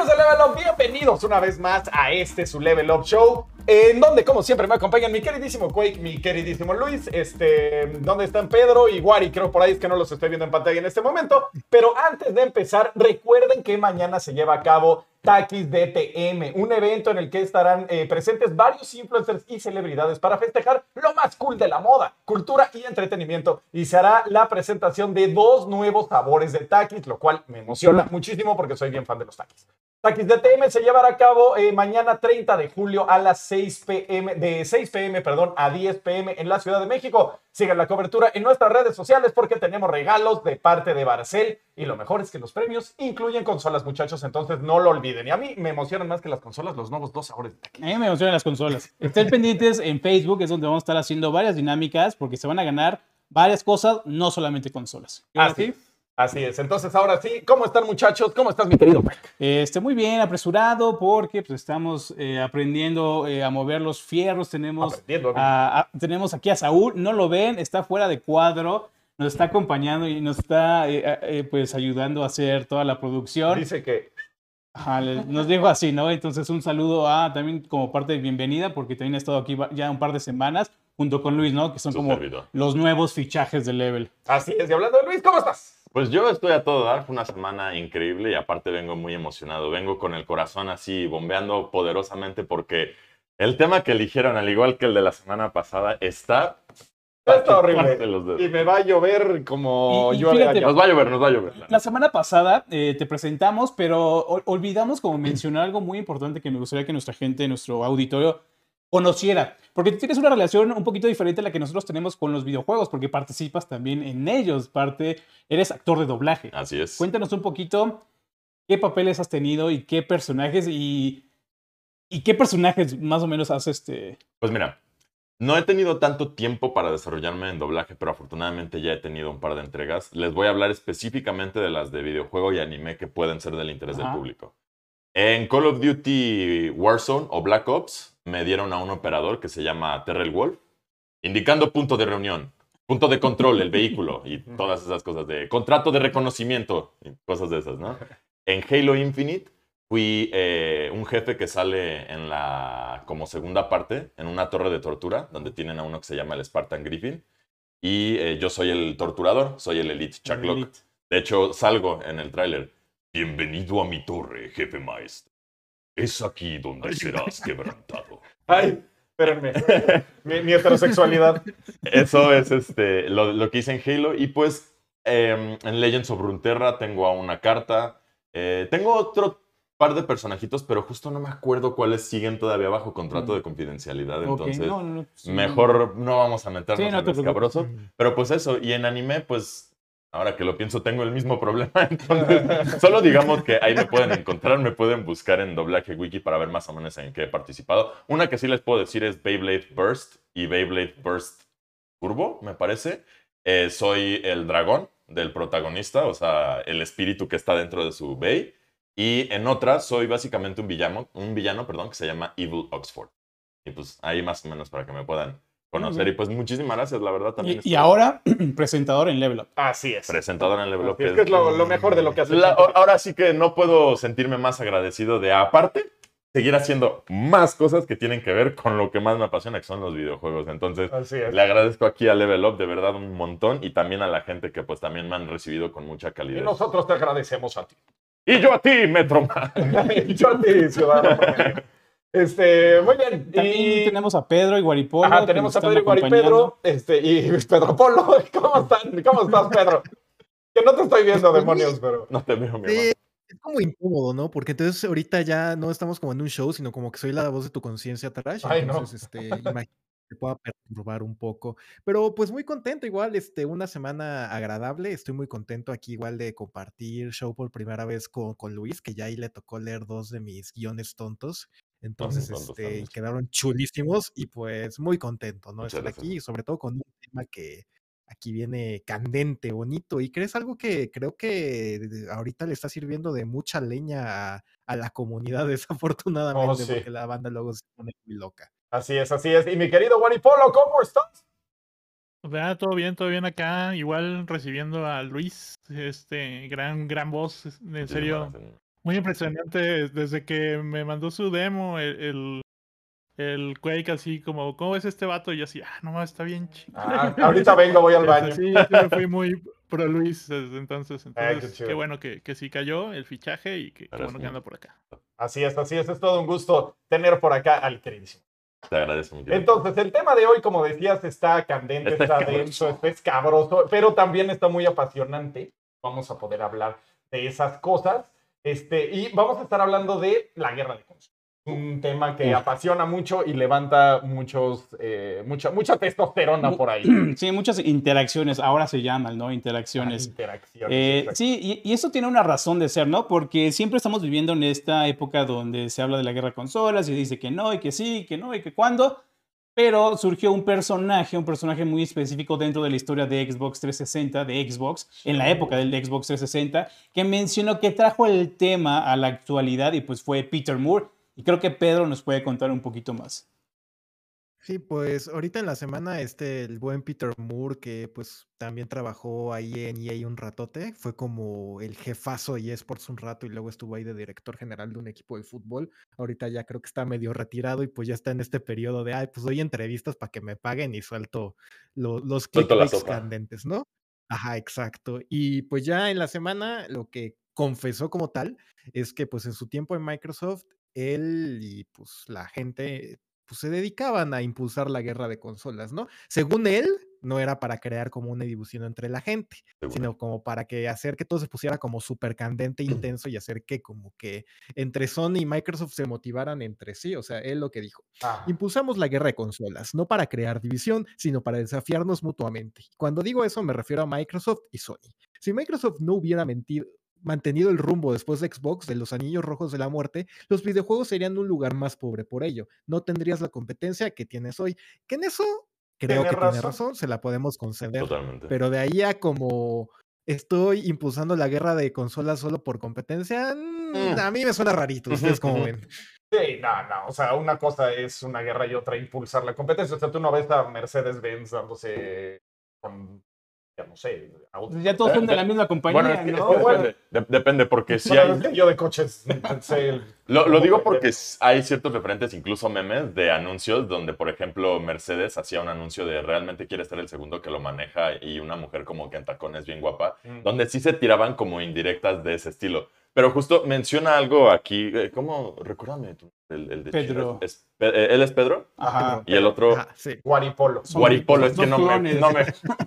De Level Up, bienvenidos una vez más a este su Level Up Show, en donde como siempre me acompañan mi queridísimo Quake, mi queridísimo Luis, este, donde están Pedro y Wari, creo por ahí es que no los estoy viendo en pantalla en este momento, pero antes de empezar, recuerden que mañana se lleva a cabo Takis DTM, un evento en el que estarán eh, presentes varios influencers y celebridades para festejar lo más cool de la moda, cultura y entretenimiento. Y se hará la presentación de dos nuevos sabores de Takis, lo cual me emociona muchísimo porque soy bien fan de los Takis. Takis DTM se llevará a cabo eh, mañana 30 de julio a las 6 pm, de 6 pm perdón, a 10 pm en la Ciudad de México. Sigan la cobertura en nuestras redes sociales porque tenemos regalos de parte de Barcel y lo mejor es que los premios incluyen consolas, muchachos, entonces no lo olviden. Y a mí me emocionan más que las consolas los nuevos dos sabores de Takis. A mí me emocionan las consolas. Estén pendientes en Facebook, es donde vamos a estar haciendo varias dinámicas porque se van a ganar varias cosas, no solamente consolas. Así. Así es. Entonces, ahora sí, ¿cómo están, muchachos? ¿Cómo estás, mi querido? Este, muy bien, apresurado porque pues, estamos eh, aprendiendo eh, a mover los fierros. Tenemos, a- a- tenemos aquí a Saúl, no lo ven, está fuera de cuadro, nos está acompañando y nos está eh, eh, pues ayudando a hacer toda la producción. Dice que Ajá, nos dijo así, ¿no? Entonces un saludo a también como parte de bienvenida, porque también ha estado aquí ya un par de semanas junto con Luis, ¿no? Que son Su como servidor. los nuevos fichajes de Level. así es. Y hablando de Luis, ¿cómo estás? Pues yo estoy a todo dar, fue una semana increíble y aparte vengo muy emocionado, vengo con el corazón así bombeando poderosamente porque el tema que eligieron, al igual que el de la semana pasada, está... Está horrible. chuparse los dedos. Y me va a llover como Y- y yo fíjate, Nos va a llover, nos va a llover. La semana pasada eh, te presentamos, pero ol- olvidamos como mencionar algo muy importante que me gustaría que nuestra gente, nuestro auditorio, conociera. Porque tú tienes una relación un poquito diferente a la que nosotros tenemos con los videojuegos, porque participas también en ellos, parte, eres actor de doblaje. Así es. Cuéntanos un poquito qué papeles has tenido y qué personajes y, y qué personajes más o menos has este... Pues mira, no he tenido tanto tiempo para desarrollarme en doblaje, pero afortunadamente ya he tenido un par de entregas. Les voy a hablar específicamente de las de videojuego y anime que pueden ser del interés Ajá. del público. En Call of Duty Warzone o Black Ops me dieron a un operador que se llama Terrell Wolf, indicando punto de reunión, punto de control, el vehículo y todas esas cosas de contrato de reconocimiento y cosas de esas, ¿no? En Halo Infinite fui eh, un jefe que sale en la como segunda parte en una torre de tortura donde tienen a uno que se llama el Spartan Griffin y eh, yo soy el torturador, soy el Elite Chuck Locke. Elite. De hecho, salgo en el tráiler. Bienvenido a mi torre, jefe maestro. Es aquí donde serás quebrantado. Ay, espérenme. mi, mi heterosexualidad. Eso es este, lo, lo que hice en Halo. Y pues em, en Legends of Runeterra tengo a una carta. Eh, tengo otro par de personajitos, pero justo no me acuerdo cuáles siguen todavía bajo contrato de confidencialidad. Entonces, no, no, no, sí. mejor no vamos a meternos Sí, no en te escabroso. Pero pues eso, y en anime, pues ahora que lo pienso, tengo el mismo problema. Solo digamos que ahí me pueden encontrar, me pueden buscar en doblaje wiki para ver más o menos en qué he participado. Una que sí les puedo decir es Beyblade Burst y Beyblade Burst Turbo, me parece. Eh, soy el dragón del protagonista, o sea, el espíritu que está dentro de su Bey. Y en otra soy básicamente un villano, un villano, perdón, que se llama Evil Oxford. Y pues ahí más o menos para que me puedan conocer. Y pues muchísimas gracias, la verdad también. Y, y ahora, presentador en Level Up. Así es. presentador en Level Up. Es que es lo, lo mejor de lo que hace. La- ahora sí que no puedo sentirme más agradecido de aparte seguir haciendo más cosas que tienen que ver con lo que más me apasiona, que son los videojuegos. Entonces, Así es. le agradezco aquí a Level Up de verdad un montón y también a la gente que pues también me han recibido con mucha Y calidad. nosotros te agradecemos a ti. Y yo a ti, Metroman. Yo a ti, ciudadano. Este, muy bien. También Y tenemos a Pedro y Guaripolo. Ajá, tenemos a Pedro y acompañando. Pedro, este, y Pedro Polo. ¿Cómo están? ¿Cómo estás, Pedro? Que no te estoy viendo, demonios, pero. No te veo, mi Sí, es como incómodo, ¿no? Porque entonces ahorita ya no estamos como en un show, sino como que soy la voz de tu conciencia trash. Ay, no. Entonces, este, imagino que te pueda perturbar un poco. Pero pues muy contento, igual, este, una semana agradable. Estoy muy contento aquí igual de compartir show por primera vez con, con Luis, que ya ahí le tocó leer dos de mis guiones tontos. Entonces, este, quedaron chulísimos y pues muy contento, ¿no? Muchas Estar gracias. aquí, y sobre todo con un tema que aquí viene candente, bonito, y crees algo que creo que ahorita le está sirviendo de mucha leña a, a la comunidad, desafortunadamente, sí. porque la banda luego se pone muy loca. Así es, así es. Y mi querido Guaripolo, ¿cómo estás? Ah, todo bien, todo bien acá. Igual recibiendo a Luis, este gran, gran voz. En serio. Muy impresionante desde que me mandó su demo, el, el, el Quake así como, ¿cómo es este vato? Y yo así, ah, no, está bien chido. Ah, ahorita vengo, voy al baño. Sí, yo fui muy pro Luis desde entonces. Ah, qué Entonces, qué bueno que, que sí cayó el fichaje y que qué bueno sí. que anda por acá. Así es, así es. Es todo un gusto tener por acá al queridísimo. Te agradezco, querido. Entonces, el tema de hoy, como decías, está candente, Está está, denso, está escabroso, pero también está muy apasionante. Vamos a poder hablar de esas cosas. Este, y vamos a estar hablando de la guerra de consolas. Un tema que apasiona mucho y levanta muchos, eh, mucha, mucha testosterona por ahí. Sí, muchas interacciones, ahora se llaman, ¿no? Interacciones. Interacciones. Eh, sí, y, y eso tiene una razón de ser, ¿no? Porque siempre estamos viviendo en esta época donde se habla de la guerra de consolas y dice que no, y que sí, que no, y que cuándo. Pero surgió un personaje, un personaje muy específico dentro de la historia de Xbox 360, de Xbox, en la época del Xbox 360, que mencionó que trajo el tema a la actualidad y pues fue Peter Moore. Y creo que Pedro nos puede contar un poquito más. Sí, pues ahorita en la semana este el buen Peter Moore que pues también trabajó ahí en EA un ratote, fue como el jefazo de eSports un rato y luego estuvo ahí de director general de un equipo de fútbol. Ahorita ya creo que está medio retirado y pues ya está en este periodo de, ay, pues doy entrevistas para que me paguen y suelto lo- los sopa. candentes, ¿no? Ajá, exacto. Y pues ya en la semana lo que confesó como tal es que pues en su tiempo en Microsoft, él y pues la gente pues se dedicaban a impulsar la guerra de consolas, ¿no? Según él, no era para crear como una división entre la gente, Seguro. sino como para que hacer que todo se pusiera como súper candente, intenso y hacer que como que entre Sony y Microsoft se motivaran entre sí, o sea, él lo que dijo. Ah, Impulsamos la guerra de consolas, no para crear división, sino para desafiarnos mutuamente. Cuando digo eso me refiero a Microsoft y Sony. Si Microsoft no hubiera mentido, mantenido el rumbo después de Xbox de los anillos rojos de la muerte, los videojuegos serían un lugar más pobre por ello. No tendrías la competencia que tienes hoy. Que en eso creo Tiene que tiene razón. razón, se la podemos conceder. Totalmente. Pero de ahí a como estoy impulsando la guerra de consolas solo por competencia, mm, Mm. a mí me suena rarito. ¿Ustedes ujú. ven? Sí, no, no. O sea, una cosa es una guerra y otra impulsar la competencia. O sea, tú no ves a Mercedes-Benz dándose con, ya no sé, autos. Ya todos son de la misma compañía, Bueno, es que- es ¿no? que Bueno. depende, de- depende, porque si Bueno, hay... es que yo de coches sé el- Lo, lo digo porque hay ciertos referentes, incluso memes, de anuncios donde, por ejemplo, Mercedes hacía un anuncio de realmente quiere ser el segundo que lo maneja y una mujer como que en tacones bien guapa, Mm. donde sí se tiraban como indirectas de ese estilo. Pero justo menciona algo aquí, eh, ¿cómo? Recuérdame tú, el, el de Pedro. Es- Pe- eh, ¿Él es Pedro? Ajá. Y el otro... Ajá, sí. Guaripolo. Son- Guaripolo, es que no me, no me-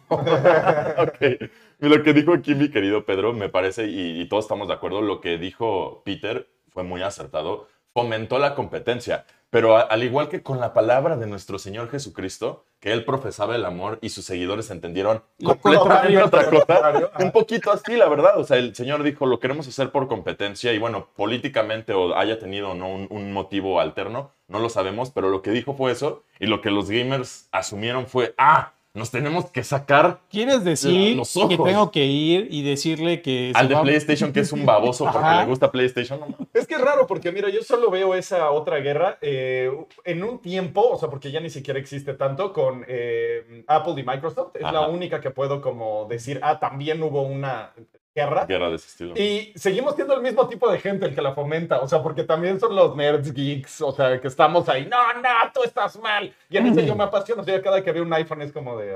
Lo que dijo aquí mi querido Pedro, me parece, y, y todos estamos de acuerdo, lo que dijo Peter fue muy acertado, fomentó la competencia. Pero a- al igual que con la palabra de nuestro Señor Jesucristo, que él profesaba el amor y sus seguidores entendieron Lo completamente contrario. otra cosa. Un poquito así, la verdad. O sea, el Señor dijo, lo queremos hacer por competencia y bueno, políticamente o haya tenido o no un, un motivo alterno, no lo sabemos, pero lo que dijo fue eso y lo que los gamers asumieron fue, ah, nos tenemos que sacar ¿Quieres decir Los que ojos. tengo que ir y decirle que al de va- PlayStation que es un baboso porque Ajá. le gusta PlayStation. No. Es que es raro porque, mira, yo solo veo esa otra guerra eh, en un tiempo, o sea, porque ya ni siquiera existe tanto con eh, Apple y Microsoft. Es la única que puedo como decir, ah, también hubo una guerra. Guerra de ese estilo. Y seguimos siendo el mismo tipo de gente el que la fomenta, o sea, porque también son los nerds geeks, o sea, que estamos ahí, no, no, tú estás mal. Y en yo me apasiono, o sea, cada que veo un iPhone es como de,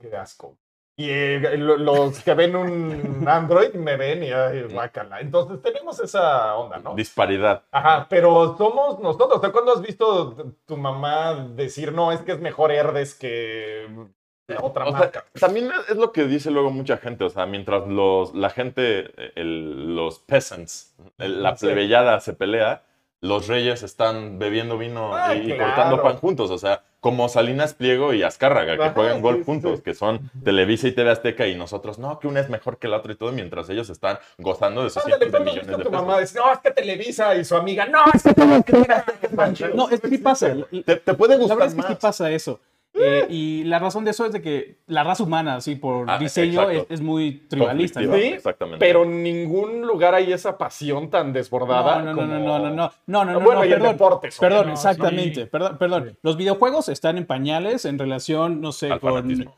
qué asco. Y eh, lo- los que ven un Android me ven y, ay, guácala. Entonces tenemos esa onda, ¿no? Disparidad. Ajá, pero somos nosotros. O sea, ¿cuándo has visto tu mamá decir, no, es que es mejor Herdes que otra O sea, marca? también es lo que dice luego mucha gente, o sea, mientras los, la gente, el- los peasants, el- la Sí. plebeyada se pelea, los reyes están bebiendo vino Ah, y, y claro. cortando pan juntos, o sea, como Salinas Pliego y Azcárraga, que Ajá, juegan golf sí, juntos, sí. que son Televisa y TV Azteca y nosotros, no, que una es mejor que la otra y todo, mientras ellos están gozando de sus cientos de ¿cuándo has millones de pesos. mamá decir, no, es que Televisa y su amiga, no, es que mira, que es tan chido"? No, es que sí pasa. La Te, te puede la gustar verdad es que más. sí pasa eso. Eh, y la razón de eso es de que la raza humana, así por Ah, diseño, es, muy tribalista. ¿no? Sí, exactamente. Pero en ningún lugar hay esa pasión tan desbordada. No, no, no, como- no, no, no, no, no, no, no, Bueno, no, y perdón. deportes. Perdón, obviamente. No, exactamente. sí. Perdón, perdón. Los videojuegos están en pañales en relación, no sé, Al con. fanatismo.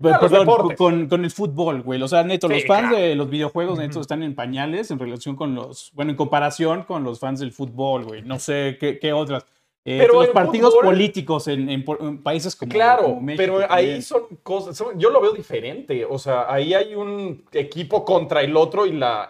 Perdón, con, con el fútbol, güey. O sea, neto, Sí, los fans claro. de los videojuegos, neto, están en pañales en relación con los. Bueno, en comparación con los fans del fútbol, güey. No sé qué, qué otras. Eh, Pero los partidos fútbol- políticos en, en po- en países como. Claro, como México pero también. ahí son cosas, son- yo lo veo diferente, o sea, ahí hay un equipo contra el otro y la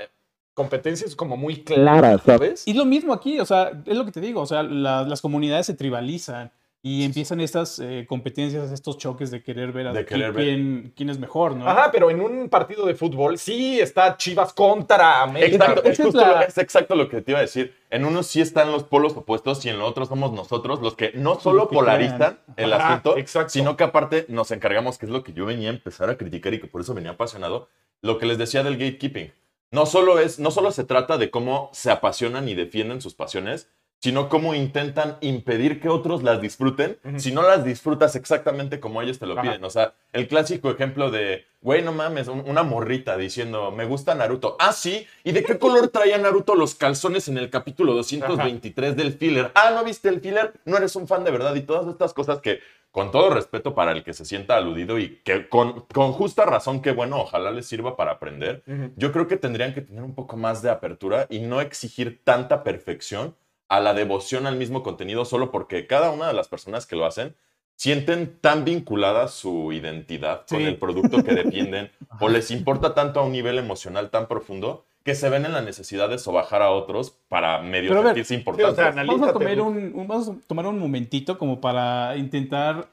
competencia es como muy clara, ¿sabes? Y lo mismo aquí, o sea, es lo que te digo, o sea, la- las comunidades se tribalizan y empiezan estas eh, competencias, estos choques de querer ver a De querer ver. quién, quién es mejor, ¿no? Ajá, pero en un partido de fútbol sí está Chivas contra América. Exacto, es, justo la- es exacto lo que te iba a decir. En uno sí están los polos opuestos y en lo otro somos nosotros los que no solo que polarizan el Ajá, asunto, exacto. sino que aparte nos encargamos, que es lo que yo venía a empezar a criticar y que por eso venía apasionado, lo que les decía del gatekeeping. No solo, es, no solo se trata de cómo se apasionan y defienden sus pasiones, sino cómo intentan impedir que otros las disfruten si no las disfrutas exactamente como ellos te lo Ajá. piden. O sea, el clásico ejemplo de, güey, no mames, un- una morrita diciendo, me gusta Naruto. Ah, sí. ¿Y de qué color traía Naruto los calzones en el capítulo 223 del filler? Ah, ¿no viste el filler? No eres un fan de verdad. Y todas estas cosas que, con todo respeto para el que se sienta aludido y que con, con justa razón, que bueno, ojalá les sirva para aprender. Yo creo que tendrían que tener un poco más de apertura y no exigir tanta perfección a la devoción al mismo contenido solo porque cada una de las personas que lo hacen sienten tan vinculada su identidad con el producto que defienden o les importa tanto a un nivel emocional tan profundo que se ven en la necesidad de sobajar a otros para medio Pero ver, sentirse sí, o importantes. sea, Vamos a, tomar un, un- vamos a tomar un momentito como para intentar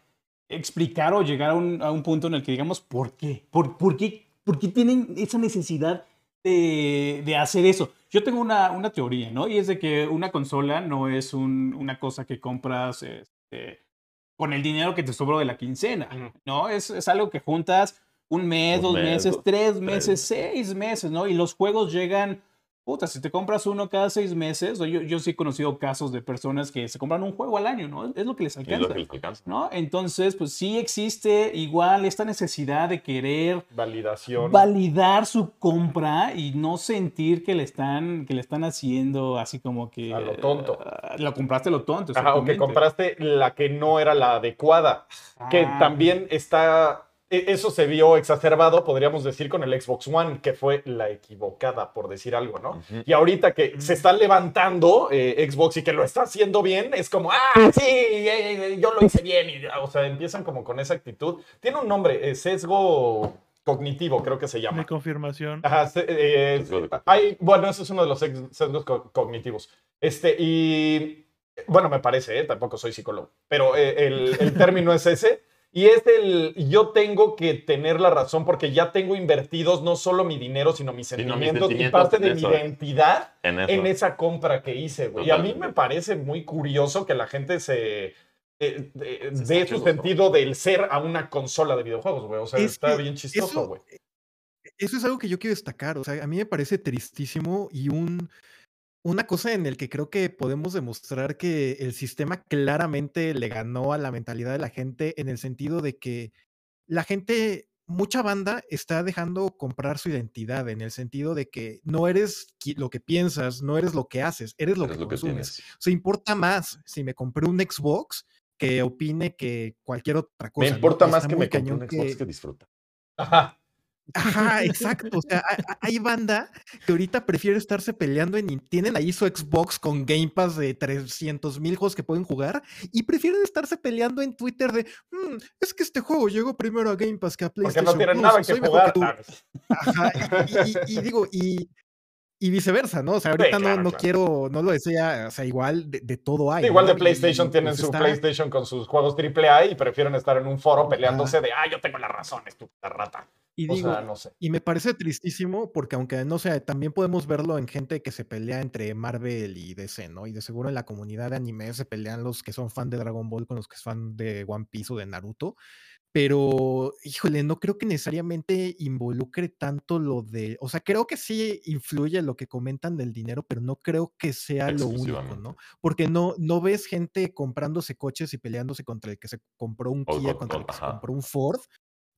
explicar o llegar a un, a un punto en el que digamos por qué. ¿Por, por qué, por qué tienen esa necesidad de, de hacer eso? Yo tengo una, una teoría, ¿no? Y es de que una consola no es un- una cosa que compras este, con el dinero que te sobró de la quincena. ¿no? Es, es algo que juntas un mes, Un dos mes, meses, tres meses. seis meses, ¿no? Y los juegos llegan Puta, si te compras uno cada seis meses, o yo, yo sí he conocido casos de personas que se compran un juego al año, ¿no? Es lo que les Y es alcanza. lo que les alcanza. ¿no? Entonces, pues sí existe igual esta necesidad de querer Validación. validar su compra y no sentir que le están, que le están haciendo así como que... A lo tonto. ah, lo compraste a lo tonto. Ajá, o que compraste la que no era la adecuada. Que Ah. también está. E- Eso se vio exacerbado, podríamos decir, con el Xbox One, que fue la equivocada, por decir algo, ¿no? Y ahorita que se está levantando eh, Xbox y que lo está haciendo bien, es como, ah, sí, eh, eh, yo lo hice bien. Y, o sea, empiezan como con esa actitud. Tiene un nombre, eh, sesgo cognitivo, creo que se De llama. confirmación. Ajá, se- eh, Sesgo de- hay, bueno, ese es uno de los sesgos co- cognitivos. Este, y bueno, me parece, ¿eh? tampoco soy psicólogo, pero eh, el, el término es ese. Y es el, yo tengo que tener la razón porque ya tengo invertidos no solo mi dinero, sino mis Sino mis sentimientos y sentimientos parte de mi identidad En esa compra que hice, güey. Y a mí me parece muy curioso que la gente se... eh, eh, Se dé saque su sentido del ser a una consola de videojuegos, güey. O sea, Es está que bien chistoso, eso- güey. Eso es algo que yo quiero destacar. O sea, a mí me parece tristísimo y un, una cosa en el que creo que podemos demostrar que el sistema claramente le ganó a la mentalidad de la gente en el sentido de que la gente, mucha banda está dejando comprar su identidad en el sentido de que no eres lo que piensas, no eres lo que haces, eres lo Eres que lo que consumes. tienes. O sea, importa más si me compré un Xbox que opine que cualquier otra cosa. Me importa más que me compre un Xbox que- que disfruta. Ajá. Ajá, exacto. O sea, hay, banda que ahorita prefiere estarse peleando en. Tienen ahí su Xbox con Game Pass de 300 mil juegos que pueden jugar y prefieren estarse peleando en Twitter de. "Mm, es que este juego llegó primero a Game Pass que a Porque PlayStation. no tienen nada que jugar. tú". Ah, Ajá, y, y- y digo, y, y viceversa, ¿no? O sea, ahorita claro, no, no claro. igual, no lo decía, o sea, igual de, de todo hay. Sí, igual ¿no? de PlayStation y, tienen pues, su está- PlayStation con sus juegos AAA y prefieren estar en un foro peleándose de, ah, yo tengo la razón, estúpida rata. Y O digo, sea, no sé. Y me parece tristísimo porque aunque no sé, también podemos verlo en gente que se pelea entre Marvel y DC, ¿no? Y de seguro en la comunidad de anime se pelean los que son fan de Dragon Ball con los que son fan de One Piece o de Naruto. Pero, híjole, no creo que necesariamente involucre tanto lo de, o sea, creo que sí influye lo que comentan del dinero, pero no creo que sea lo único. ¿no? Porque no, no ves gente comprándose coches y peleándose contra el que se compró un O Kia, con- contra el que se compró un Ford.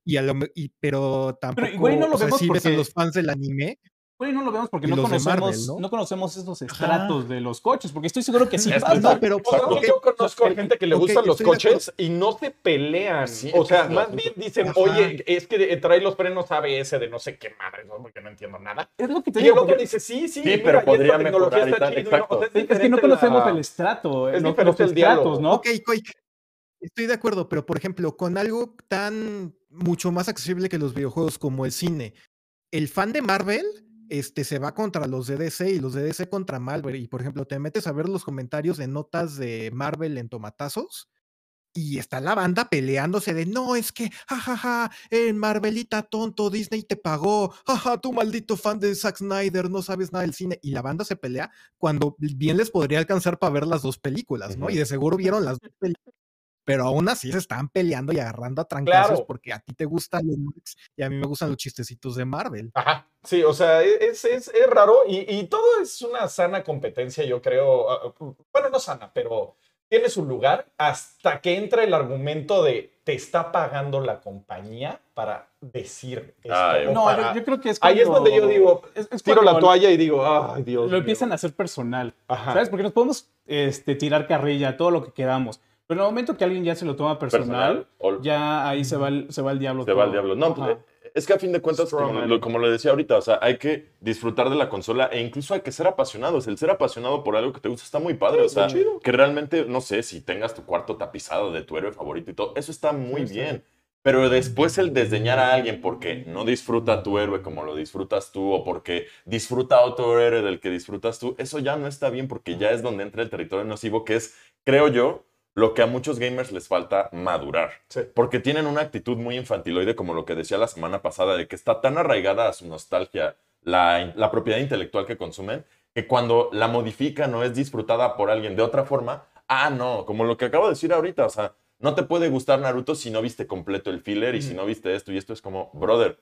Y a lo, y, pero tampoco, igual y no lo o sea, vemos sí ves a porque- los fans del anime. Bueno, no lo vemos porque Y no conocemos, Marvel, ¿no? ¿no? conocemos esos estratos de los coches, porque estoy seguro que sí Es- pasa. exacto. pero O sea, ok, yo conozco ok, gente que le ok, gustan los coches y no se pelean. Sí, o sea, es el más bien dicen, Ajá. oye, es que trae los frenos ABS de no sé qué madre, ¿no? porque no entiendo nada. Es lo que te Y el digo. otro porque dice, sí, sí, Sí, mira, pero y esta podría tecnología mejorar y está tal, chido, o sea, Es que no conocemos la- el estrato, es los, los diferente el estratos, diálogo. ¿no? Ok, Estoy de acuerdo, pero por ejemplo, con algo tan mucho más accesible que los videojuegos como el cine, el fan de Marvel este, se va contra los de DC y los de DC contra Marvel. Y por ejemplo, te metes a ver los comentarios de notas de Marvel en tomatazos. Y está la banda peleándose de no, es que, jajaja, en Marvelita tonto, Disney te pagó, jaja, tú maldito fan de Zack Snyder, no sabes nada del cine. Y la banda se pelea cuando bien les podría alcanzar para ver las dos películas, ¿no? Y de seguro vieron las dos películas. Pero aún así se están peleando y agarrando a trancazos Claro. porque a ti te gustan los Max y a mí me gustan los chistecitos de Marvel. Ajá, sí, o sea, e, es, es, es raro y, y todo es una sana competencia, yo creo. ah, Bueno, no sana, pero tiene su lugar hasta que entra el argumento de te está pagando la compañía para decir esto. Ay, No, para- yo, yo creo que es Ahí es cuando- donde yo digo, es- es tiro la cuando toalla y digo, ay, Dios. Lo mío". empiezan a hacer personal, Ajá. ¿sabes? Porque nos podemos este, tirar carrilla, todo lo que queramos. Pero en el momento que alguien ya se lo toma personal, ya ahí se va el, se va el diablo. Se va al todo. diablo. No, pues, Ajá. eh, es que a fin de cuentas, como lo, como lo decía ahorita, o sea, hay que disfrutar de la consola e incluso hay que ser apasionados. El ser apasionado por algo que te gusta está muy padre. Sí, o sea, chido. que realmente, no sé, si tengas tu cuarto tapizado de tu héroe favorito y todo, eso está muy Sí, sí. bien. Pero después el desdeñar a alguien porque no disfruta a tu héroe como lo disfrutas tú o porque disfruta a otro héroe del que disfrutas tú, eso ya no está bien porque ya es donde entra el territorio nocivo que es, creo yo, lo que a muchos gamers les falta madurar. Sí. Porque tienen una actitud muy infantiloide, como lo que decía la semana pasada, de que está tan arraigada a su nostalgia la, la propiedad intelectual que consumen, que cuando la modifican o es disfrutada por alguien de otra forma, ah, no, como lo que acabo de decir ahorita, o sea, no te puede gustar Naruto si no viste completo el filler y si no viste esto y esto es como, brother,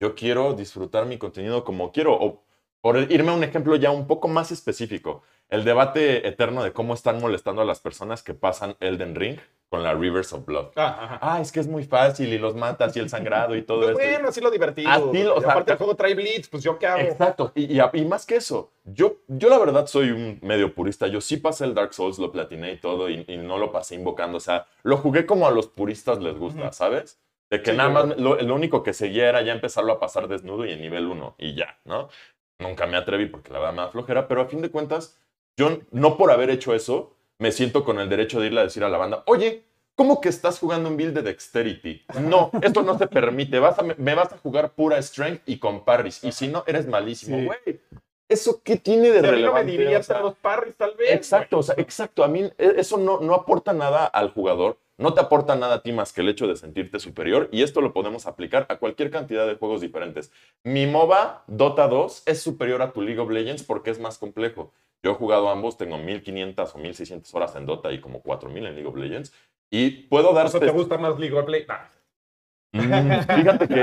yo quiero disfrutar mi contenido como quiero. O por irme a un ejemplo ya un poco más específico, el debate eterno de cómo están molestando a las personas que pasan Elden Ring con la Rivers of Blood. Ah. Ah, es que es muy fácil y los matas y el sangrado y todo esto. bueno, así lo divertido. Así lo- o sea, aparte el juego trae blitz, pues yo qué hago. Exacto. Y, y a- y más que eso, yo, yo la verdad soy un medio purista. Yo sí pasé el Dark Souls, lo platiné y todo, y, y no lo pasé invocando. O sea, lo jugué como a los puristas les gusta. ¿sabes? De que Sí, nada más lo, lo único que seguía era ya empezarlo a pasar desnudo y en nivel 1 y ya, ¿no? Nunca me atreví porque la verdad me da flojera, pero a fin de cuentas, yo no por haber hecho eso, me siento con el derecho de irle a decir a la banda, oye, ¿cómo que estás jugando un build de Dexterity? No, esto no se permite, vas a, me vas a jugar pura Strength y con parries, y si no, eres malísimo, Sí. güey. ¿Eso qué tiene de Si a mí no me relevante? O dirías sea, a los parries, tal vez. Exacto, o sea, exacto. A mí e- eso no, no aporta nada al jugador, no te aporta nada a ti más que el hecho de sentirte superior y esto lo podemos aplicar a cualquier cantidad de juegos diferentes. Mi MOBA, Dota 2, es superior a tu League of Legends porque es más complejo. Yo he jugado ambos, tengo 1500 o 1600 horas en Dota y como 4000 en League of Legends y puedo dar... ¿te gusta más League of Legends? Mm, fíjate que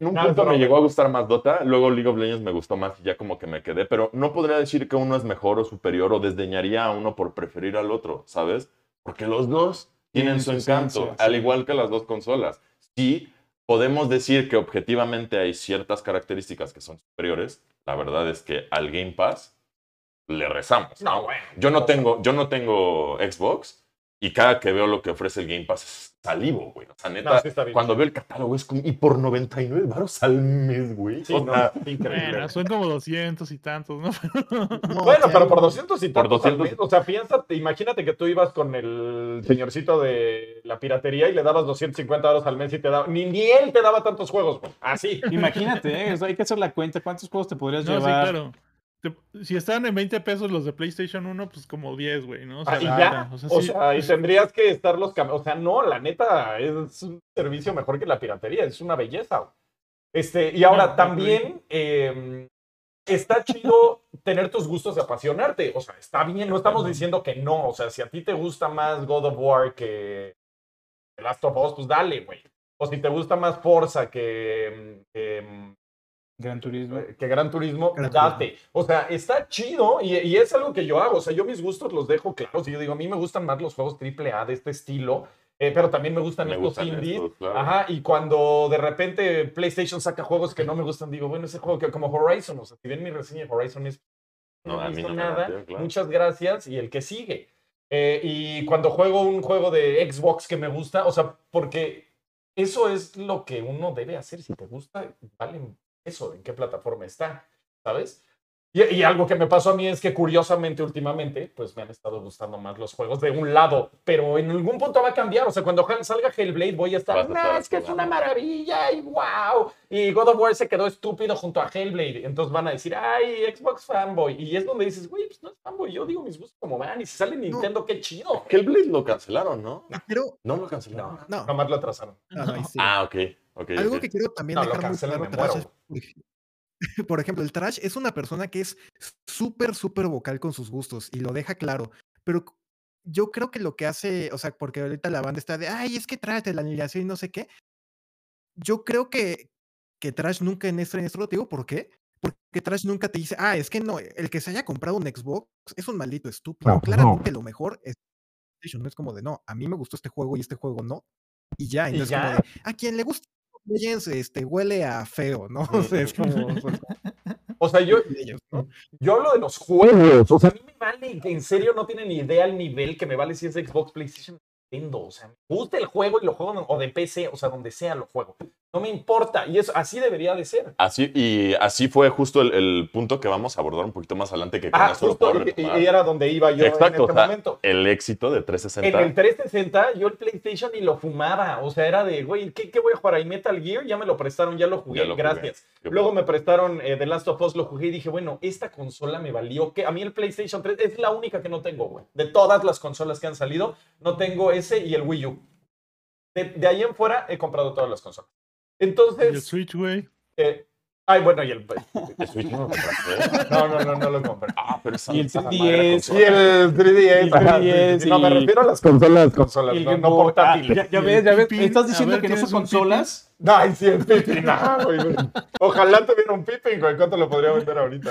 en un punto me llegó a gustar más Dota, luego League of Legends me gustó más y ya como que me quedé, pero no podría decir que uno es mejor o superior o desdeñaría a uno por preferir al otro, ¿sabes? Porque los dos tienen su encanto, al igual que las dos consolas. Sí, podemos decir que objetivamente hay ciertas características que son superiores, la verdad es que al Game Pass le rezamos. No, bueno. Yo no tengo, yo no tengo Xbox y cada que veo lo que ofrece el Game Pass es salivo, güey. O sea, neta, No, sí está bien. cuando veo el catálogo es como, y por 99 baros al mes, güey. Sí, O no, sea, increíble. Bueno, son como 200 y tantos, ¿no? No, Bueno, pero por 200 y Por tantos al 200. mes, O sea, piénsate, imagínate que tú ibas con el señorcito de la piratería y le dabas 250 euros al mes y te daba. Ni, ni él te daba tantos juegos, güey. Así. Imagínate, ¿eh? O sea, hay que hacer la cuenta. ¿Cuántos juegos te podrías No, sí, llevar? claro. Te- si están en 20 pesos los de PlayStation 1, pues como 10, güey, ¿no? O sea, Ah, y ya. O sea, O sí, sea, y tendrías que estar los O sea, no, la neta, es un servicio mejor que la piratería. Es una belleza. güey. Este, y ahora No, también eh, está chido tener tus gustos y apasionarte. O sea, está bien, no estamos diciendo que no. O sea, si a ti te gusta más God of War que The Last of Us, pues dale, güey. O si te gusta más Forza que, que, Gran Turismo. que Gran Turismo, Gran date. O sea, está chido y, y es algo que yo hago. O sea, yo mis gustos los dejo claros. Y yo digo, a mí me gustan más los juegos AAA de este estilo. eh, pero también me gustan Me estos gustan indies. estos, claro. Ajá, y cuando de repente PlayStation saca juegos que no me gustan, digo, bueno, ese juego que como Horizon, o sea, si ven mi reseña de Horizon es No, a he mí visto no me nada, latió, claro. muchas gracias, y el que sigue. Eh, y cuando juego un juego de Xbox que me gusta, o sea, porque eso es lo que uno debe hacer. Si te gusta, vale eso, en qué plataforma está, ¿sabes? Y, y algo que me pasó a mí es que curiosamente últimamente, pues me han estado gustando más los juegos de un lado, pero en algún punto va a cambiar. O sea, cuando salga Hellblade voy a estar, a "Nah, estar es que es jugando". una maravilla y wow. Y God of War se quedó estúpido junto a Hellblade. Entonces van a decir, ay, Xbox fanboy. Y es donde dices, güey, pues no es fanboy. Yo digo mis gustos como van. Y si sale Nintendo, qué chido. Hellblade lo cancelaron, ¿no? Pero, No lo cancelaron. No, no, nomás lo atrasaron. no, no, ahí sí. Ah, ok. Ok, Algo ok. que quiero también No, lo dejar muy claro, es, por ej- por ejemplo, el Trash es una persona que es súper, súper vocal con sus gustos y lo deja claro, pero yo creo que lo que hace, o sea, porque ahorita la banda está de, ay, es que Trash de la alineación y no sé qué, yo creo que, que Trash nunca en esto, en esto, te digo, ¿por qué? Porque Trash nunca te dice, ah, es que no, el que se haya comprado un Xbox es un maldito estúpido. No, no. Claramente lo mejor es no es como de, no, a mí me gustó este juego y este juego no, y ya, y ¿Y no es como ya? de, a quien le gusta Legends, este, huele a feo, ¿no? O sea, es como, pues, O sea, yo, yo hablo de los juegos. O sea, a mí me vale, que en serio no tienen ni idea al nivel que me vale si es Xbox, PlayStation, Nintendo. O sea, me gusta el juego y lo juego, o de PC, o sea, donde sea lo juego. No me importa. Y eso así debería de ser. Así, y así fue justo el, el punto que vamos a abordar un poquito más adelante, que con Ah, eso lo justo, y, y- y era donde iba yo Exacto, en o este sea, momento. el éxito de En 360. el 360, yo el PlayStation ni lo fumaba. O sea, era de, güey, ¿qué, qué voy a jugar ahí? Metal Gear, ya me lo prestaron, ya lo jugué, Ya lo gracias. Luego me prestaron eh, The Last of Us, lo jugué y dije, bueno, esta consola me valió. que A mí el PlayStation 3 es la única que no tengo, güey. De todas las consolas que han salido, no tengo ese y el Wii U. De, de ahí en fuera he comprado todas las consolas. Y el Entonces, Switch, güey. eh, ay, bueno, y el. ¿El Switch no lo compraste? No, no, no, no lo compré. Ah, pero esa Y el esa 3DS. madre Y el 3DS. El ajá, sí, 3DS sí, No, me y- refiero a las consolas, consolas, Y no, no portátiles. Ah, ya, ya Y ves, ya ves. Estás diciendo ver, que no ¿tienes son consolas. Ay, sí, el Pippin. ah, güey, güey. Ojalá tuviera un Pippin, güey. ¿Cuánto lo podría vender ahorita?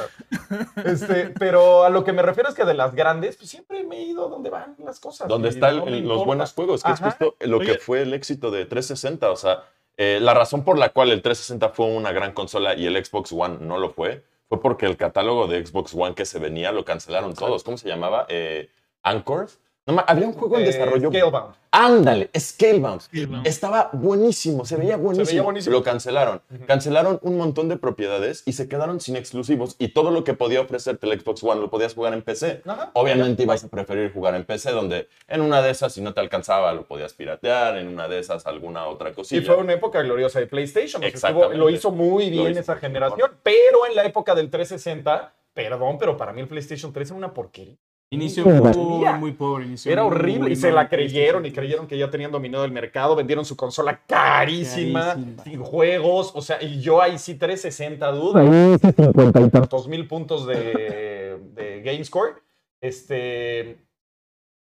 Este, pero a lo que me refiero es que de las grandes, pues siempre me he ido donde van las cosas. donde y están no los importa. buenos juegos, que es Ajá. justo lo que fue el éxito de 360. O sea, eh, la razón por la cual el 360 fue una gran consola y el Xbox One no lo fue, fue porque el catálogo de Xbox One que se venía lo cancelaron todos. ¿Cómo se llamaba? Eh, Anchor. No, había un juego en Eh, desarrollo. Scalebound. Ándale, Scalebound. Scalebound. Estaba buenísimo, se veía buenísimo. buenísimo. Lo cancelaron. Cancelaron un montón de propiedades y se quedaron sin exclusivos. Y todo lo que podía ofrecerte el Xbox One lo podías jugar en PC. Ajá. Obviamente ibas a preferir jugar en PC, donde en una de esas, si no te alcanzaba, lo podías piratear, en una de esas, alguna otra Y cosilla. fue una época gloriosa de PlayStation. sea, estuvo- Exactamente. lo hizo muy bien hizo esa generación. Pero en la época del 360, perdón, pero para mí el PlayStation 3 era una porquería. Inicio muy, muy pobre. inicio Era muy, horrible muy y se la creyeron y creyeron que ya tenían dominado el mercado, vendieron su consola carísima, Carísima. sin juegos, o sea, y yo ahí sí 360 duda, ahí sí 50 y tantos mil puntos de, de GameScore, este,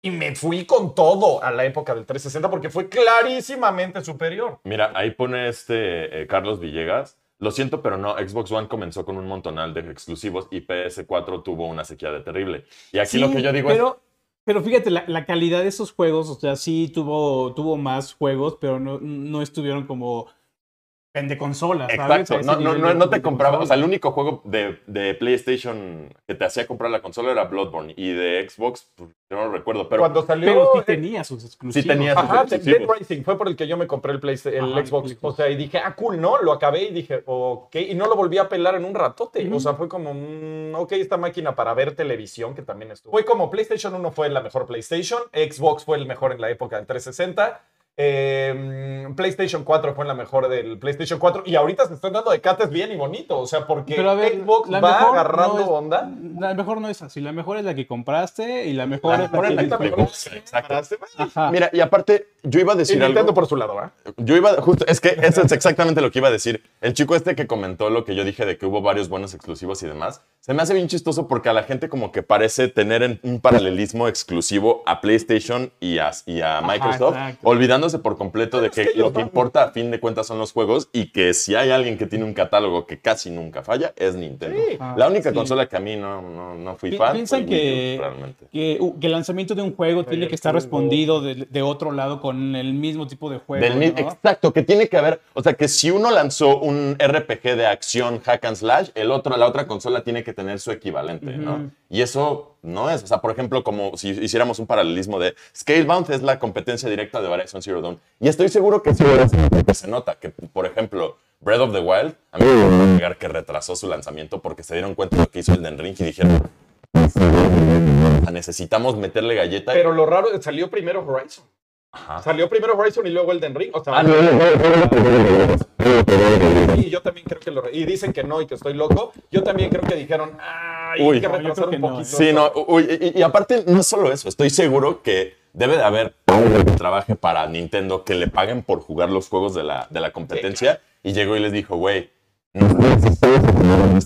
y me fui con todo a la época del 360 porque fue clarísimamente superior. Mira, ahí pone este eh, Carlos Villegas. Lo siento, pero no, Xbox One comenzó con un montonal de exclusivos y PS4 tuvo una sequía de terrible. Y aquí lo que yo digo pero, Pero fíjate, la, la calidad de esos juegos, o sea, sí tuvo, tuvo más juegos, pero no, no estuvieron como de consola, es... ¿sabes? A Exacto, no, no, no, no te compraba, o sea, el único juego de, de PlayStation que te hacía comprar la consola era Bloodborne y de Xbox, pues, yo no lo recuerdo, pero Cuando salió. Pero sí tenía sus exclusivos. tenía sus Ajá, Dead exclusivos. Rising fue por el que yo me compré el, Playsta- el Ajá, Xbox. O sea, y dije, ah, cool, ¿no? Lo acabé y dije, ok. Y no lo volví a pelar en un ratote. O sea, fue como, mm, ok, esta máquina para ver televisión, que también estuvo. Fue como PlayStation 1 fue la mejor PlayStation, Xbox fue el mejor en la época del 360. Eh, PlayStation 4 fue la mejor del PlayStation 4 y ahorita se están dando de cates bien y bonito, o sea, porque Pero a ver, Xbox la va mejor agarrando no es- onda. La mejor no es así. La mejor es la que compraste y la mejor La es mejor la es que la. Ajá. Mira, y aparte, yo iba a decir Nintendo algo. por su lado, ¿va? Yo iba, justo, es que eso es exactamente lo que iba a decir. El chico este que comentó lo que yo dije de que hubo varios buenos exclusivos y demás, se me hace bien chistoso porque a la gente como que parece tener en- un paralelismo exclusivo a PlayStation y a, y a Microsoft, exacto. olvidándose por completo de Es que que lo que importa a fin de cuentas son los juegos y que si hay alguien que tiene un catálogo que casi nunca falla, es Nintendo. Sí. Ah, La única sí. consola que a mí no, no, no fui fan piensan fue Wii U, que- realmente. Que, uh, que el lanzamiento de un juego tiene que estar respondido de, de otro lado con con el mismo tipo de juego. Del ¿no? Exacto, que tiene que haber, o sea, que si uno lanzó un RPG de acción hack and slash, el otro, la otra consola tiene que tener su equivalente, ¿no? Ujú. Y eso no es, o sea, por ejemplo, como si hiciéramos un paralelismo de Scalebound es la competencia directa de Horizon Zero Dawn. Y estoy seguro que sí es que se nota que, por ejemplo, Breath of the Wild, a mí me va a negar que retrasó su lanzamiento porque se dieron cuenta de lo que hizo el Den Ring y dijeron, "O sea, necesitamos meterle galleta. Pero lo raro, salió primero Horizon. Ajá. Salió primero Horizon y luego el Den Ring. O sea, Ah, no, no, no, no, no, no. y yo también creo que lo. re- Y dicen que no y que estoy loco. Yo también creo que dijeron, ay, Uy. hay que retrasar que un no, poquito. Sí, esto". no, uy, y, y aparte no es solo eso, estoy seguro que debe de haber alguien que trabaje para Nintendo que le paguen por jugar los juegos de la, de la competencia y llegó y les dijo, güey, Yo,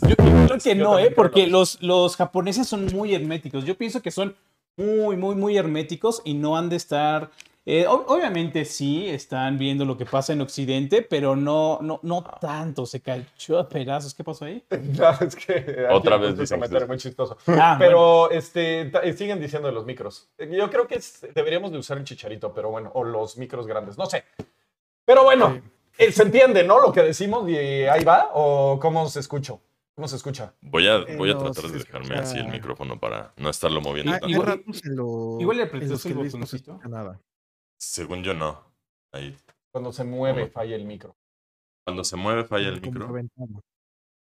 yo creo que Yo no, ¿eh? Porque lo los, los japoneses son muy herméticos. Yo pienso que son muy, muy, muy herméticos y no han de estar. Eh, ob- obviamente sí, están viendo lo que pasa en Occidente, pero no, no, no tanto. Se cayó a pedazos. ¿Qué pasó ahí? No, es que Otra vez que comentario sí. muy chistoso. Ah, Pero este, ta- eh, siguen diciendo de los micros. Eh, Yo creo que es- deberíamos de usar el chicharito, pero bueno, o los micros grandes, no sé. Pero bueno, eh, se entiende, ¿no? Lo que decimos y ahí va, o cómo se escucha. ¿Cómo se escucha? Voy a, voy a no, tratar sí de dejarme escucha. así el micrófono para no estarlo moviendo Ah, tanto. igual- igual le que el no botoncito. escucha nada. Según yo no. Ahí. Cuando se mueve, falla el micro. Cuando se mueve falla el micro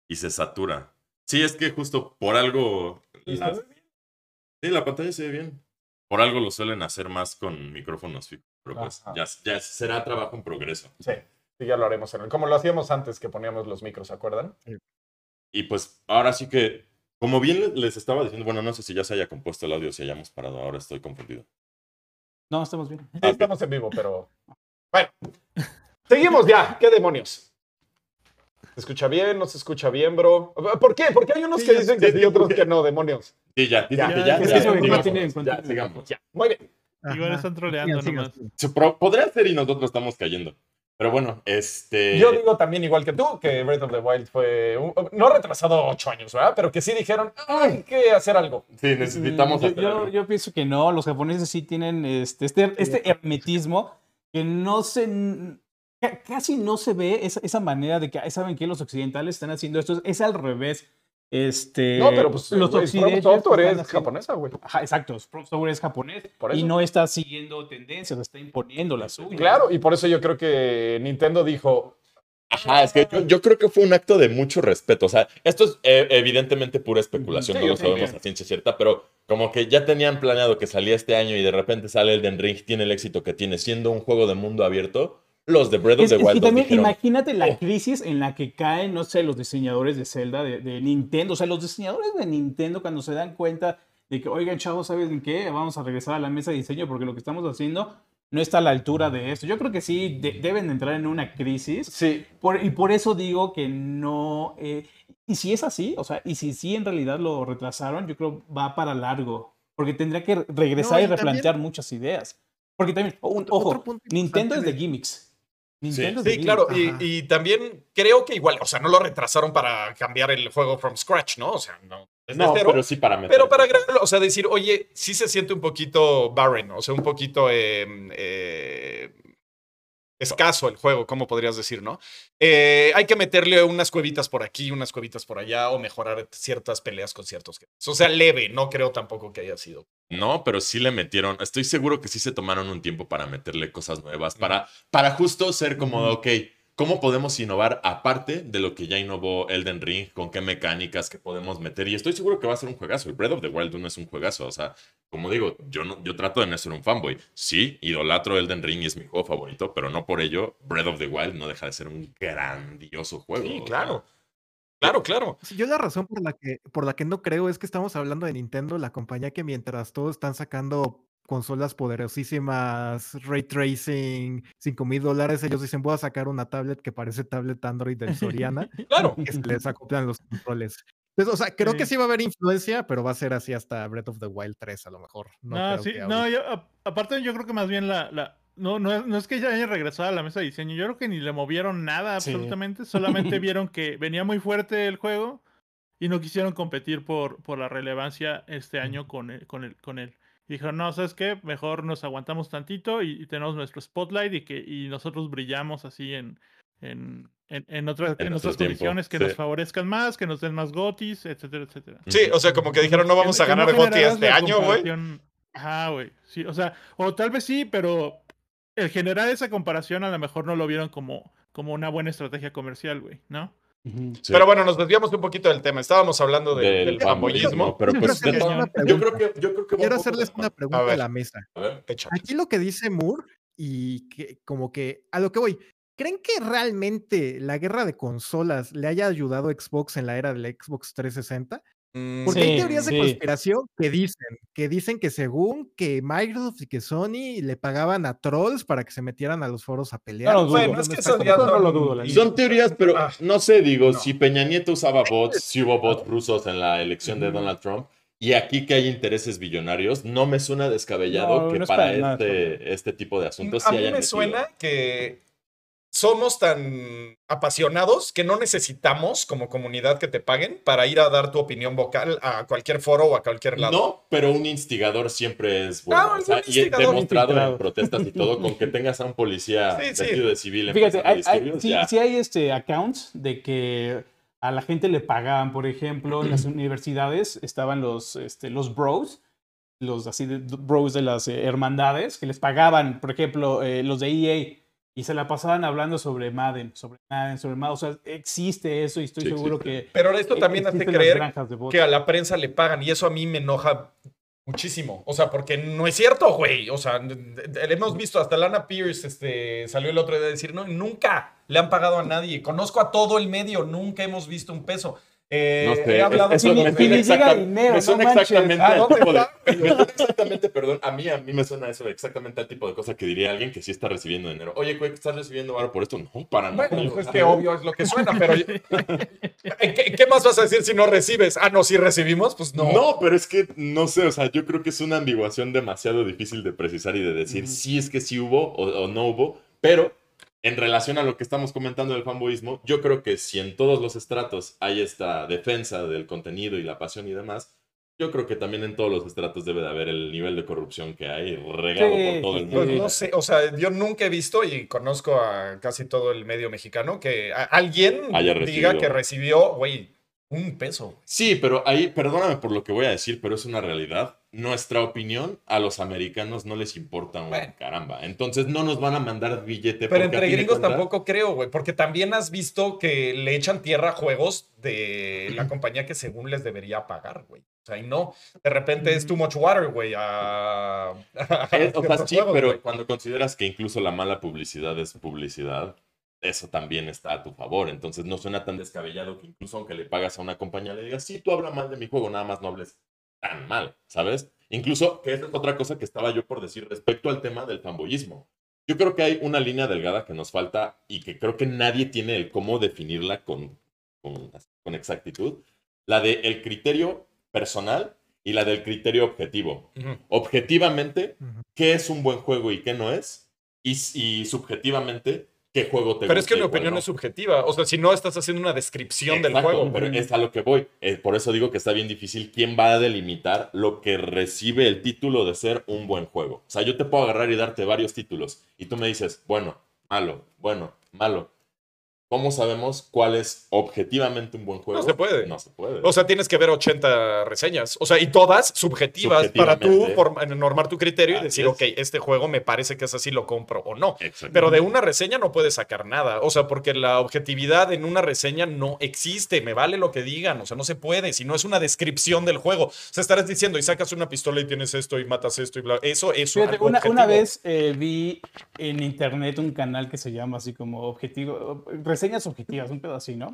y se satura. Sí, es que justo por algo... ¿Y las- se ve Sí, la pantalla se ve bien. Por algo lo suelen hacer más con micrófonos fijos. Pero pues ya, ya será trabajo en progreso. Sí, sí, ya lo haremos. En el, como lo hacíamos antes que poníamos los micros, ¿se acuerdan? Y pues ahora sí que, como bien les estaba diciendo, bueno, no sé si ya se haya compuesto el audio, si hayamos parado, ahora estoy confundido. No, estamos bien. Sí, estamos en vivo, pero. Bueno. Seguimos ya. ¿Qué demonios? ¿Se escucha bien? ¿No se escucha bien, bro? ¿Por qué? Porque hay unos Sí, que ya- dicen sí, que sí y otros que no, demonios. Sí, ya, Ya, ya, ya, es que ya, ya, sigamos. Ya, muy bien. Igual están troleando nomás. podría ser y nosotros estamos cayendo. Pero bueno, este... Yo digo también, igual que tú, que Breath of the Wild fue. un- no retrasado ocho años, ¿verdad? Pero que sí dijeron, hay que hacer algo. Sí, necesitamos yo, hacer yo, algo. yo pienso que no, los japoneses sí tienen este, este, este hermetismo que no se... ca- Casi no se ve esa, esa manera de que, "Ay, ¿saben qué? Los occidentales están haciendo esto. Es al revés. Este, No, pero pues los están es haciendo- japonesa, güey. Ajá, exacto. From Software es japonés Por y no está siguiendo tendencias, está imponiendo la suya. Claro, y por eso yo creo que Nintendo dijo, Ajá, es que yo, yo creo que fue un acto de mucho respeto. O sea, esto es eh, evidentemente pura especulación, Sí, no lo sabemos a ciencia cierta, pero como que ya tenían planeado que salía este año y de repente sale el Den Ring, tiene el éxito que tiene, siendo un juego de mundo abierto. Los de Breath of the Wild también dijeron, imagínate la "Oh". crisis en la que caen, no sé, los diseñadores de Zelda, de, de Nintendo. O sea, los diseñadores de Nintendo cuando se dan cuenta de que, oigan, chavos, ¿saben qué? Vamos a regresar a la mesa de diseño porque lo que estamos haciendo no está a la altura de esto. Yo creo que sí de- deben de entrar en una crisis. sí, Por- y por eso digo que no... eh, y si es así, o sea, y si sí en realidad lo retrasaron, yo creo va para largo. Porque tendría que regresar No, y y también- replantear muchas ideas. Porque también, ojo, Nintendo es de- gimmicks. Nintendo Sí, claro, y, y también creo que igual, o sea, no lo retrasaron para cambiar el juego from scratch, ¿no? O sea, no. desde No, cero, pero sí para meter. pero para agregarlo, o sea, decir, oye, sí se siente un poquito barren, o sea, un poquito eh, eh, escaso el juego, ¿cómo podrías decir, no? Eh, hay que meterle unas cuevitas por aquí, unas cuevitas por allá, o mejorar ciertas peleas con ciertos jefes. O sea, leve, no creo tampoco que haya sido. No, pero sí le metieron. Estoy seguro que sí se tomaron un tiempo para meterle cosas nuevas, para, para justo ser como, ok, ¿cómo podemos innovar aparte de lo que ya innovó Elden Ring? ¿Con qué mecánicas que podemos meter? Y estoy seguro que va a ser un juegazo. El Breath of the Wild 1 es un juegazo. O sea, como digo, yo, no, yo trato de no ser un fanboy. Sí, idolatro Elden Ring y es mi juego favorito, pero no por ello Breath of the Wild no deja de ser un grandioso juego. Sí, claro. Claro, claro. Sí, Yo la razón por la que por la que no creo es que estamos hablando de Nintendo, la compañía que mientras todos están sacando consolas poderosísimas, ray tracing, 5 mil dólares, ellos dicen voy a sacar una tablet que parece tablet Android del Soriana, Claro. que se les acoplan los controles. Entonces, o sea, creo que Sí. va a haber influencia, pero va a ser así hasta Breath of the Wild 3 a lo mejor. No, No, creo sí, no, yo, a- aparte yo creo que más bien la, la no, no, es, no es que ya hayan regresado a la mesa de diseño, yo creo que ni le movieron nada Sí. absolutamente, solamente vieron que venía muy fuerte el juego y no quisieron competir por, por la relevancia este año con, el- con, el, con él. Dijo, no, ¿sabes qué? Mejor nos aguantamos tantito y, y tenemos nuestro spotlight y que y nosotros brillamos así en, en, en, en otras, En otras condiciones que sí. nos favorezcan más, que nos den más gotis, etcétera, etcétera. Sí, o sea, como que dijeron, no vamos a ganar no generaras este año, güey. Ajá, güey. Sí, o sea, o tal vez sí, pero el generar esa comparación a lo mejor no lo vieron como, como una buena estrategia comercial, güey, ¿no? Sí. Pero bueno, nos desviamos un poquito del tema. Estábamos hablando de- del del fanboyismo. fanboyismo. Pero Yo pues, yo creo que, yo creo que Quiero hacerles una pregunta ver. a la mesa. A ver. Aquí lo que dice Moore y que como que a lo que voy, ¿creen que realmente la guerra de consolas le haya ayudado a Xbox en la era del Xbox 360? Mm, Porque hay Sí, teorías de sí. conspiración que dicen, que dicen que según que Microsoft y que Sony le pagaban a trolls para que se metieran a los foros a pelear. No. Bueno, ¿Dónde es que eso ya no lo son- dudo. Son teorías, pero Ah, no sé, digo, no. si Peña Nieto usaba bots, si hubo bots rusos en la elección de Donald Trump, y aquí que hay intereses billonarios, no me suena descabellado No, que no para para nada, este, este tipo de asuntos A sí mí hayan me metido. suena que somos tan apasionados que no necesitamos como comunidad que te paguen para ir a dar tu opinión vocal a cualquier foro o a cualquier lado. No, pero un instigador siempre es bueno. Ah, o sea, y he demostrado en protestas y todo, con que tengas a un policía Sí, sí. vestido de civil Fíjate, empezando hay, hay- sí, sí hay este accounts de que a la gente le pagaban, por ejemplo, en las universidades estaban los, este, los bros, los así de bros de las eh, hermandades, que les pagaban, por ejemplo, eh, los de EA, y se la pasaban hablando sobre Madden, sobre Madden, sobre Madden. O sea, existe eso y estoy Sí, seguro existe. que... Pero esto también hace existen las creer que a la prensa le pagan y eso a mí me enoja muchísimo. O sea, porque no es cierto, güey. O sea, hemos visto hasta Lana Pierce este, salió el otro día a decir, no, nunca le han pagado a nadie. Conozco a todo el medio, nunca hemos visto un peso. Eh, No sé, he hablado eso me les llega exacta- dinero, me no suena manches. exactamente ¿A al dónde tipo de- está? me suena exactamente, perdón, a mí, a mí me suena eso exactamente al tipo de cosa que diría alguien que sí está recibiendo dinero. Oye, güey, ¿estás recibiendo ahora por esto? No, para nada. Bueno, pues es que obvio es lo que suena, pero ¿qué, qué más vas a decir si no recibes? Ah, no, si recibimos, pues no. No. pero es que no sé, o sea, yo creo que es una ambiguación demasiado difícil de precisar y de decir si es que sí hubo o, o no hubo, pero en relación a lo que estamos comentando del fanboyismo, yo creo que si en todos los estratos hay esta defensa del contenido y la pasión y demás, yo creo que también en todos los estratos debe de haber el nivel de corrupción que hay regado Sí, por todo el sí, Pues mundo. no sé, o sea, yo nunca he visto y conozco a casi todo el medio mexicano que alguien diga que recibió, güey, un peso. Sí, pero ahí, perdóname por lo que voy a decir, pero es una realidad. Nuestra opinión a los americanos no les importa un Bueno. caramba. Entonces no nos van a mandar billete. Pero entre gringos tampoco creo, güey, porque también has visto que le echan tierra a juegos de la compañía que según les debería pagar, güey. O sea, y no, de repente es too much water, güey, a... o sea, sí, pero cuando consideras que incluso la mala publicidad es publicidad, eso también está a tu favor. Entonces no suena tan descabellado que incluso aunque le pagas a una compañía le digas, sí, tú habla mal de mi juego, nada más no hables tan mal, ¿sabes? Incluso, que esa es otra cosa que estaba yo por decir respecto al tema del fanboyismo. Yo creo que hay una línea delgada que nos falta y que creo que nadie tiene el cómo definirla con, con, con exactitud. La de el criterio personal y la del criterio objetivo. Objetivamente, Ujú. qué es un buen juego y qué no es. Y, y subjetivamente, qué juego te Pero es que mi opinión es subjetiva. O sea, si no estás haciendo una descripción del juego. Pero es a lo que voy. Eh, por eso digo que está bien difícil quién va a delimitar lo que recibe el título de ser un buen juego. O sea, yo te puedo agarrar y darte varios títulos y tú me dices, bueno, malo, bueno, malo. ¿Cómo sabemos cuál es objetivamente un buen juego? No se puede. No se puede. O sea, tienes que ver 80 reseñas. O sea, y todas subjetivas para tú normar tu criterio y decir, es. ok, este juego me parece que es así, lo compro o no. Pero de una reseña no puedes sacar nada. O sea, porque la objetividad en una reseña no existe. Me vale lo que digan. O sea, no se puede. Si no es una descripción del juego. O sea, estarás diciendo y sacas una pistola y tienes esto y matas esto y bla. Eso es algo una, una vez eh, vi en internet un canal que se llama así como objetivo, reseñas objetivas, un pedo así, ¿no?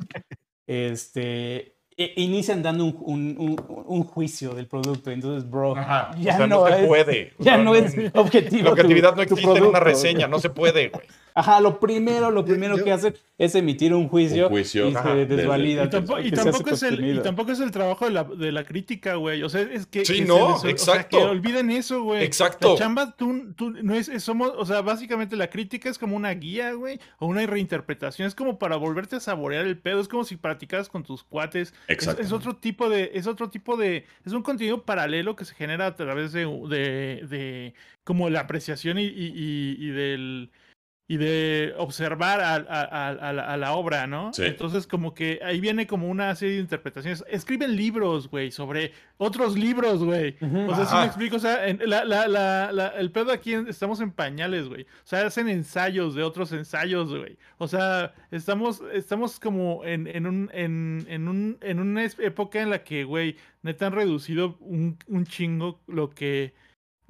Este, e- inician dando un, un- un- un juicio del producto, entonces, bro, Ajá. ya o sea, no, no, se es, puede. Ya no es objetivo. La objetividad no tu- existe en una reseña. No se puede, güey. Ajá, lo primero, lo primero yo- que hacen es emitir un juicio, Un juicio, y ajá, se desde- desvalida. Y tampoco, y es el, y contenido. tampoco es el trabajo de la, de la crítica, güey. O sea, es que. Sí, no, les- o sea, exacto. que olviden eso, güey. Exacto. La chamba, tú, tú no es, es- somos, o sea, básicamente la crítica es como una guía, güey, o una reinterpretación. Es como para volverte a saborear el pedo. Es como si practicaras con tus cuates. Es, Exacto. es otro tipo de, es otro tipo de, es un contenido paralelo que se genera a través de, de, de como la apreciación y, y, y- y del y de observar a, a- a- a la, a la obra, ¿no? Sí. Entonces, como que ahí viene como una serie de interpretaciones. Escriben libros, güey, sobre otros libros, güey. O sea, si Ajá. me explico, o sea, en- la- la- la- la- el pedo aquí en- estamos en pañales, güey. O sea, hacen ensayos de otros ensayos, güey. O sea, estamos, estamos como en, en un, en, en un, en una época en la que, güey, neta han reducido un, un chingo lo que,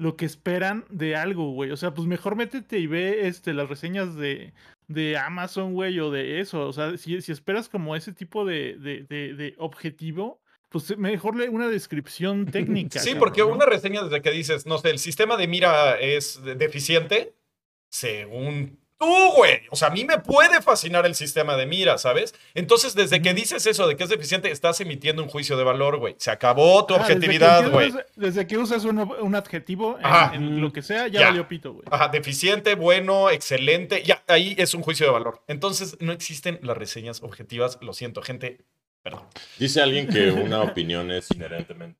lo que esperan de algo, güey. O sea, pues mejor métete y ve este, las reseñas de, de Amazon, güey, o de eso. O sea, si, si esperas como ese tipo de, de, de, de objetivo, pues mejor lee una descripción técnica. Sí, cabrón, porque ¿no? una reseña desde que dices, no sé, el sistema de mira es de- deficiente, según tú, güey. O sea, a mí me puede fascinar el sistema de mira, ¿sabes? Entonces, desde que dices eso de que es deficiente, estás emitiendo un juicio de valor, güey. Se acabó tu Ah, objetividad, güey. Desde que usas un, un adjetivo en, Ajá. en lo que sea, ya, Ya. valió pito, güey. Ajá, deficiente, bueno, excelente. Ya, ahí es un juicio de valor. Entonces, no existen las reseñas objetivas. Lo siento, gente. Perdón. Dice alguien que una opinión es inherentemente.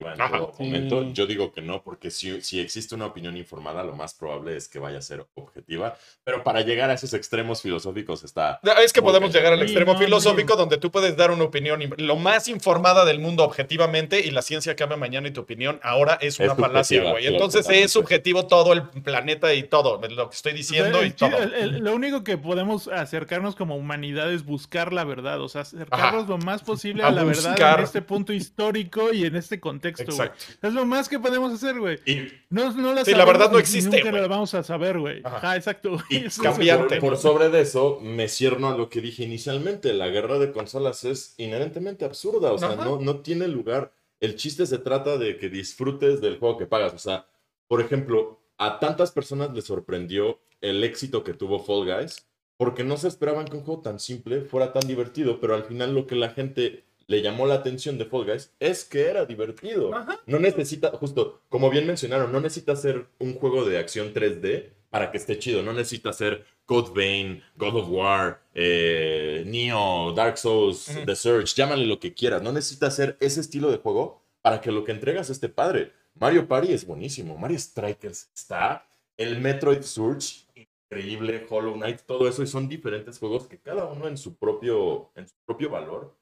Bueno, Ajá. todo momento. Sí. Yo digo que no, porque si, si existe una opinión informada, lo más probable es que vaya a ser objetiva. Pero para llegar a esos extremos filosóficos está. Es que podemos llegar al extremo no, filosófico no. donde tú puedes dar una opinión lo más informada del mundo objetivamente y la ciencia cambia mañana y tu opinión ahora es una Es falacia, güey. Entonces totalmente. es subjetivo todo el planeta y todo, lo que estoy O sea, diciendo y todo. el- el- lo único que podemos acercarnos como humanidad es buscar la verdad, o sea, acercarnos Ajá. lo más posible A a, la verdad buscar. en este punto histórico y en este contexto, güey. Exacto. Es lo más que podemos hacer, güey. Y, No, no la Sí, la verdad no existe, Nunca güey. la vamos a saber, güey. Ajá. Ajá, exacto. güey. y cambiante. por, por sobre de eso, me cierno a lo que dije inicialmente. La guerra de consolas es inherentemente absurda. O sea, Ajá. no, no tiene lugar. El chiste se trata de que disfrutes del juego que pagas. O sea, por ejemplo, a tantas personas les sorprendió el éxito que tuvo Fall Guys porque no se esperaban que un juego tan simple fuera tan divertido, pero al final lo que la gente le llamó la atención de Fall Guys es que era divertido. Ajá. No necesita, justo como bien mencionaron, no necesita ser un juego de acción 3D para que esté chido. No necesita ser Code Vein, God of War, eh, Neo, Dark Souls. The Surge, llámale lo que quieras. No necesita ser ese estilo de juego para que lo que entregas esté padre. Mario Party es buenísimo. Mario Strikers está. El Metroid Surge, increíble. Hollow Knight, todo eso. Y son diferentes juegos que cada uno en su propio, en su propio valor.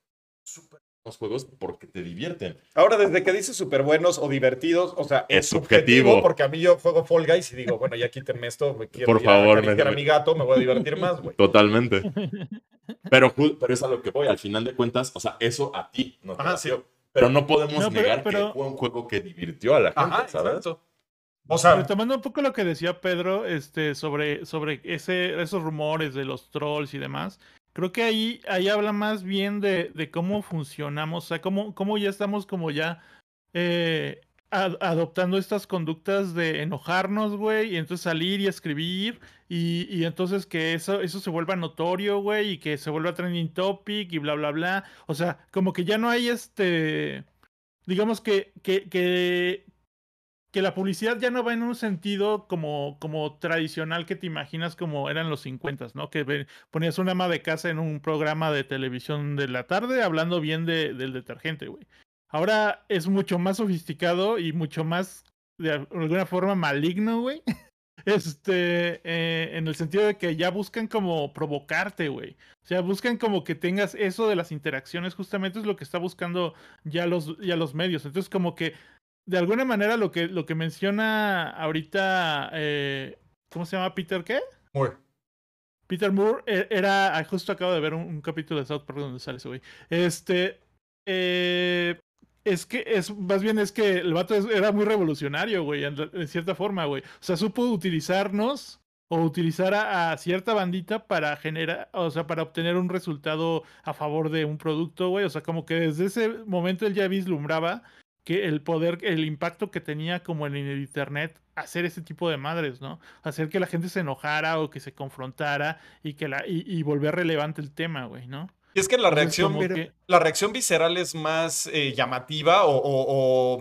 Súper buenos juegos porque te divierten. Ahora, desde que dices súper buenos o divertidos, o sea, Es subjetivo. Porque a mí yo juego Fall Guys y digo, bueno, ya quítenme esto, me quiero Por ir a favor, acariciar me- a mi gato, me voy a divertir más, güey. Totalmente. Pero, pero es a lo que voy. Al final de cuentas, o sea, eso a ti no te Ajá, sí. Pero no podemos No, pero- negar pero- que fue un juego que divirtió a la gente, Ajá, ¿sabes? exacto. O sea, Retomando un poco lo que decía Pedro este, sobre, sobre ese, esos rumores de los trolls y demás, creo que ahí, ahí habla más bien de, de cómo funcionamos, o sea, cómo, cómo ya estamos como ya eh, ad- adoptando estas conductas de enojarnos, güey, y entonces salir y escribir, y, y entonces que eso, eso se vuelva notorio, güey, y que se vuelva trending topic y bla, bla, bla. O sea, como que ya no hay este, digamos que, que, que la publicidad ya no va en un sentido como, como tradicional que te imaginas como eran los 50, ¿no? Que ponías una ama de casa en un programa de televisión de la tarde hablando bien de- del detergente, güey. Ahora es mucho más sofisticado y mucho más, de alguna forma, maligno, güey. Este, eh, en el sentido de que ya buscan como provocarte, güey. O sea, buscan como que tengas eso de las interacciones, justamente es lo que está buscando ya los, ya los medios. Entonces, como que de alguna manera lo que, lo que menciona ahorita, eh, ¿cómo se llama Peter qué? muy. Peter Moore eh, era, justo acabo de ver un, un capítulo de South Park donde sale ese güey. Este, eh, es que, es, más bien es que el vato era muy revolucionario, güey, en, en cierta forma, güey. O sea, supo utilizarnos o utilizar a, a cierta bandita para generar, o sea, para obtener un resultado a favor de un producto, güey. O sea, como que desde ese momento él ya vislumbraba que el poder, el impacto que tenía como en el internet hacer ese tipo de madres, ¿no? Hacer que la gente se enojara o que se confrontara y que la y, y volver relevante el tema, güey, ¿no? Y es que la Entonces, reacción, que- la reacción visceral es más eh, llamativa o, o- o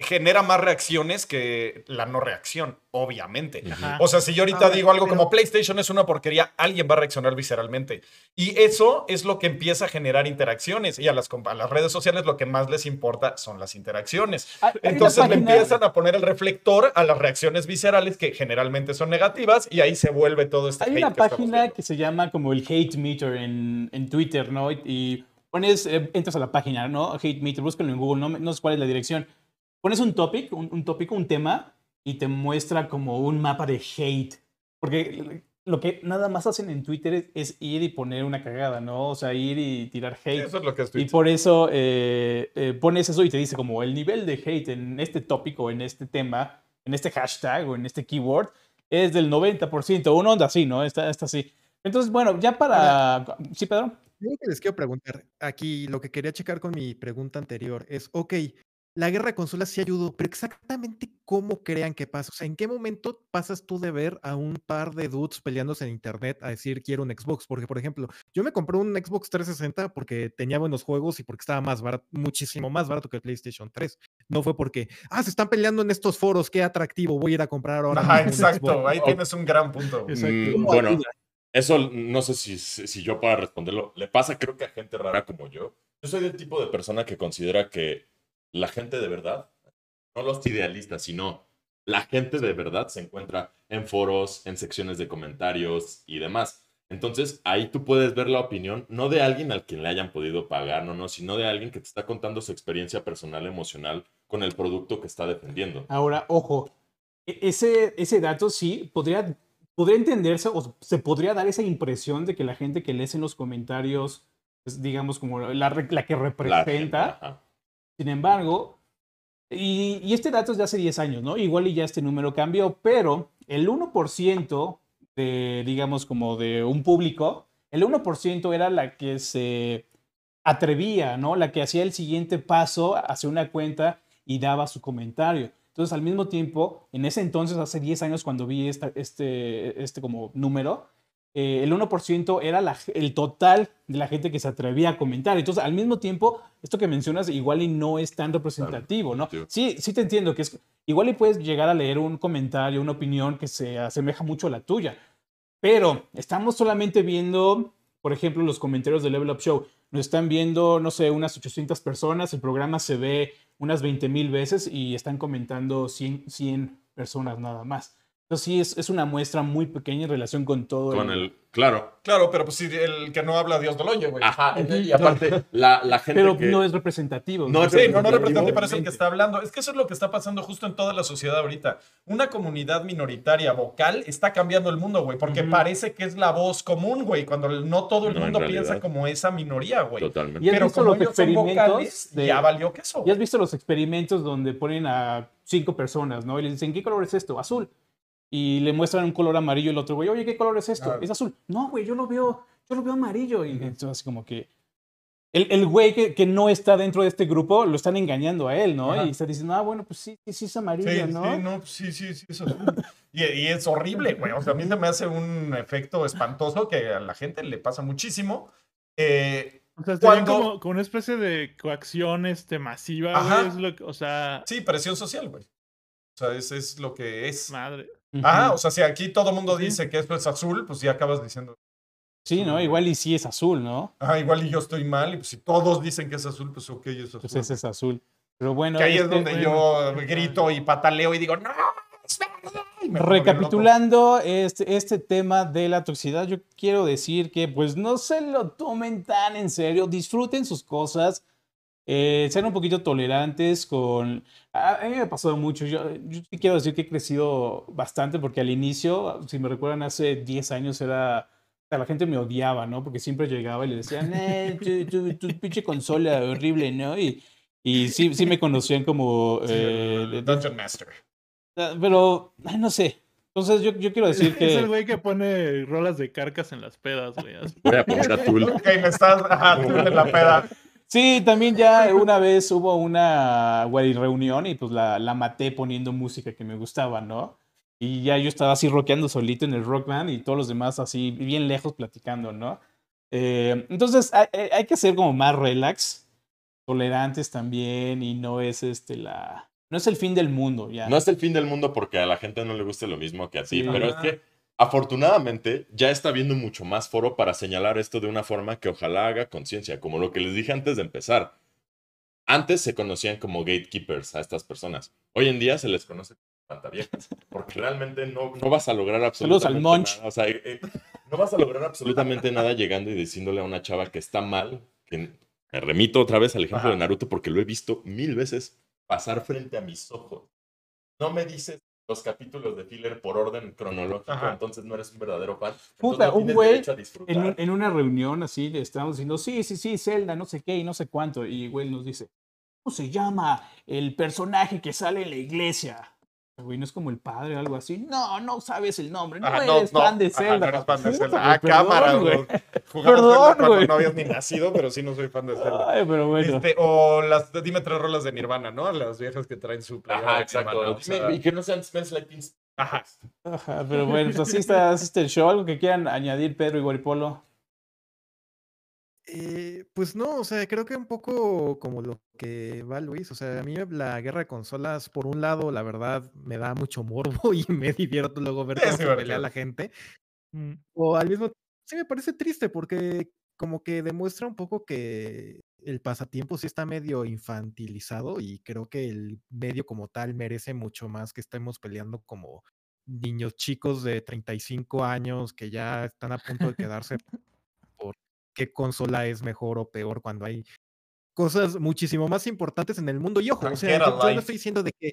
genera más reacciones que la no reacción, obviamente. Ajá. O sea, si yo ahorita Ahora, digo algo pero- como PlayStation es una porquería, alguien va a reaccionar visceralmente. Y eso es lo que empieza a generar interacciones. Y a las, a las redes sociales lo que más les importa son las interacciones. Hay- hay una Entonces le empiezan a poner el reflector a las reacciones viscerales que generalmente son negativas y ahí se vuelve todo este Hay hate una que página que se llama como el Hate Meter en, en Twitter, ¿no? Y, pones, eh, entras a la página, ¿no? Hate Meter, búscalo en Google, no, me- no sé cuál es la dirección. Pones un topic, un, un tópico, un tema, y te muestra como un mapa de hate. Porque lo que nada más hacen en Twitter es, es ir y poner una cagada, ¿no? O sea, ir y tirar hate. Eso es lo que Y estoy por eso eh, eh, pones eso y te dice como el nivel de hate en este tópico, en este tema, en este hashtag o en este keyword es del 90%, una onda así, ¿no? Está, está así. Entonces, bueno, ya para... ¿Sí, Pedro? Yo lo que les quiero preguntar, aquí lo que quería checar con mi pregunta anterior es, ok, la guerra de consolas sí ayudó, pero exactamente cómo crean que pasa. O sea, ¿en qué momento pasas tú de ver a un par de dudes peleándose en internet a decir quiero un Xbox? Porque, por ejemplo, yo me compré un Xbox 360 porque tenía buenos juegos y porque estaba más barato, muchísimo más barato que el PlayStation 3. No fue porque, ah, se están peleando en estos foros, qué atractivo, voy a ir a comprar ahora. Ajá, exacto. Xbox". Ahí tienes un gran punto. Mm, ¿Cómo bueno, eso no sé si, si yo pueda responderlo. Le pasa creo que a gente rara como yo. Yo soy del tipo de persona que considera que la gente de verdad, no los idealistas, sino la gente de verdad se encuentra en foros, en secciones de comentarios y demás. Entonces ahí tú puedes ver la opinión no de alguien al quien le hayan podido pagar, no, no, sino de alguien que te está contando su experiencia personal, emocional con el producto que está defendiendo. Ahora, ojo, e- ese, ese dato sí podría, podría entenderse o se podría dar esa impresión de que la gente que lees en los comentarios es, digamos, como la, la que La gente, representa. Sin embargo, y, este dato es de hace 10 años, ¿no? Igual y ya este número cambió, pero el 1% de, digamos, como de un público, el 1% era la que se atrevía, ¿no? La que hacía el siguiente paso hacia una cuenta y daba su comentario. Entonces, al mismo tiempo, en ese entonces, hace 10 años, cuando vi esta- este, este como número, eh, el 1% era la- el total de la gente que se atrevía a comentar. Entonces, al mismo tiempo, esto que mencionas igual y no es tan representativo, ¿no? Sí, sí te entiendo que es igual y puedes llegar a leer un comentario, una opinión que se asemeja mucho a la tuya, pero estamos solamente viendo, por ejemplo, los comentarios de Level Up Show. Nos están viendo, no sé, unas 800 personas, el programa se ve unas 20 mil veces y están comentando 100, 100 personas nada más. Entonces sí, es, es una muestra muy pequeña en relación con todo. Con el, claro, Claro, pero pues si el que no habla, Dios no lo oye, güey. Ajá, y aparte, la, la gente Pero que... no es representativo. No es Sí, no, no representativo. representante, pero es el que está hablando. Es que eso es lo que está pasando justo en toda la sociedad ahorita. Una comunidad minoritaria vocal está cambiando el mundo, güey, porque parece que es la voz común, güey, cuando no todo el No, mundo piensa como esa minoría, güey. Totalmente. Y has Pero visto como los ellos son experimentos vocales, de- ya valió queso. ¿Ya has visto los experimentos donde ponen a cinco personas, ¿no? Y les dicen, ¿qué color es esto? Azul. Y le muestran un color amarillo el otro, güey, oye, ¿qué color es esto? Ah. Es azul. No, güey, yo lo veo, yo lo veo amarillo. Y entonces así como que el, el güey que, que no está dentro de este grupo lo están engañando a él, ¿no? Ajá. Y está diciendo, ah, bueno, pues sí, sí, sí es amarillo, Sí, ¿no? sí, no, sí, sí, sí, eso. y, y es horrible, güey. O sea, a mí se me hace un efecto espantoso que a la gente le pasa muchísimo. Eh, O sea, Cuando- como, como una especie de coacción este, masiva, Ajá. güey. es lo que- o sea, sí, presión social, güey. O sea, ese es lo que es. madre. Ujú. Ah, o sea, si aquí todo el mundo dice que esto es azul, pues ya acabas diciendo, Sí, ¿no? Igual y sí es azul, ¿no? ah, igual y yo estoy mal, y pues si todos dicen que es azul, pues ok, es azul. Pues ese es azul. Pero bueno, que ahí es este- donde yo grito y pataleo y digo, no, es verde. y me pongo bien loco. Recapitulando este, este tema de la toxicidad, yo quiero decir que pues no se lo tomen tan en serio, disfruten sus cosas, eh, sean un poquito tolerantes con... A, mí me ha pasado mucho, yo, yo quiero decir que he crecido bastante porque al inicio, si me recuerdan, hace 10 años era... o sea, La gente me odiaba, ¿no? Porque siempre llegaba y le decían, eh, tu, tu- tu pinche consola horrible, ¿no? Y, y sí, sí me conocían como... Sí, eh, Dungeon Master. Ah, Pero, no sé. Entonces yo, yo quiero decir Es el que... güey que pone rolas de carcas en las pedas, güey. Voy a poner a Tool. Ok, me estás ajá, tú en la peda. Sí, también ya una vez hubo una güey, reunión y pues la, la maté poniendo música que me gustaba, ¿no? Y ya yo estaba así rockeando solito en el rock band y todos los demás así bien lejos platicando, ¿no? Eh, entonces hay, hay- que ser como más relax, tolerantes también y no es este la... No es el fin del mundo, ya. No es el fin del mundo porque a la gente no le guste lo mismo que a ti, Sí. pero es que afortunadamente ya está habiendo mucho más foro para señalar esto de una forma que ojalá haga conciencia, como lo que les dije antes de empezar. Antes se conocían como gatekeepers a estas personas. Hoy en día se les conoce como espantaviejas, porque realmente no, no vas a lograr absolutamente nada. O sea, eh, eh, no vas a lograr absolutamente nada llegando y diciéndole a una chava que está mal, que me remito otra vez al ejemplo Ajá. de Naruto porque lo he visto mil veces pasar frente a mis ojos. No me dices los capítulos de filler por orden cronológico, Ajá. entonces no eres un verdadero fan. Puta, no un güey. En, un- en una reunión así le estábamos diciendo, sí, sí, sí, Zelda, no sé qué y no sé cuánto. Y güey nos dice, ¿cómo se llama el personaje que sale en la iglesia? Güey, ¿no es como el padre o algo así? No, no sabes el nombre, no Ajá, eres fan de ajá, Zelda. no eres fan de Zelda. Ah, cámara, perdón, güey. Perdón, güey. no habías ni nacido, pero sí no soy fan de Zelda. Ay, pero bueno. Este, o las, dime tres rolas de Nirvana, ¿no? Las viejas que traen su playera Ajá, exacto. Nirvana, o Dime, sea, y que no sean Smells Like Teen. Ajá. Ajá, pero bueno, pues así está, así está el show. ¿Algo que quieran añadir, Pedro y Guaripolo? Eh, pues no, o sea, creo que un poco como lo que va Luis, o sea, a mí la guerra de consolas, por un lado, la verdad, me da mucho morbo y me divierto luego ver cómo se pelea divertido. la gente, Mm. o al mismo sí me parece triste porque como que demuestra un poco que el pasatiempo sí está medio infantilizado y creo que el medio como tal merece mucho más que estemos peleando como niños chicos de 35 años que ya están a punto de quedarse qué consola es mejor o peor cuando hay cosas muchísimo más importantes en el mundo. Y ojo, o sea, yo, no estoy diciendo de que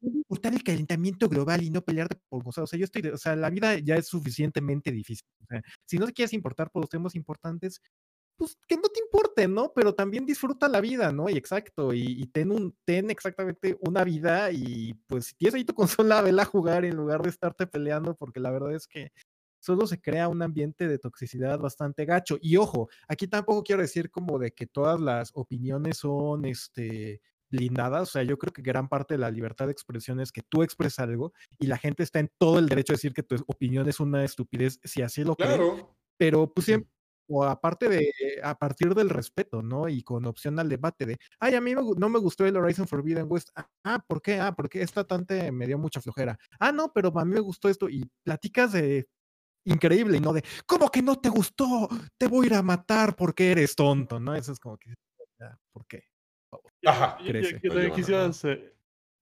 importar el calentamiento global y no pelearte por cosas. O sea, yo estoy, o sea, la vida ya es suficientemente difícil. O sea, si no te quieres importar por los temas importantes, pues que no te importe, ¿no? Pero también disfruta la vida, ¿no? Y exacto, y, y ten un, ten exactamente una vida y pues si tienes ahí tu consola, vela a jugar en lugar de estarte peleando, porque la verdad es que solo se crea un ambiente de toxicidad bastante gacho. Y ojo, aquí tampoco quiero decir como de que todas las opiniones son, este, blindadas, o sea, yo creo que gran parte de la libertad de expresión es que tú expresas algo y la gente está en todo el derecho a decir que tu opinión es una estupidez si así lo cree, Claro. pero pues siempre, o aparte de, a partir del respeto, ¿no? Y con opción al debate de, ay, a mí no me gustó el Horizon Forbidden West. Ah, Ah, ¿por qué? Ah, porque esta tante me dio mucha flojera. Ah, no, pero a mí me gustó esto. Y platicas de increíble y no de, ¿cómo que no te gustó? Te voy a ir a matar porque eres tonto, ¿no? Eso es como que, ya, ¿por qué? Ajá. Crece. yo Oye, también bueno, quisiera no. se-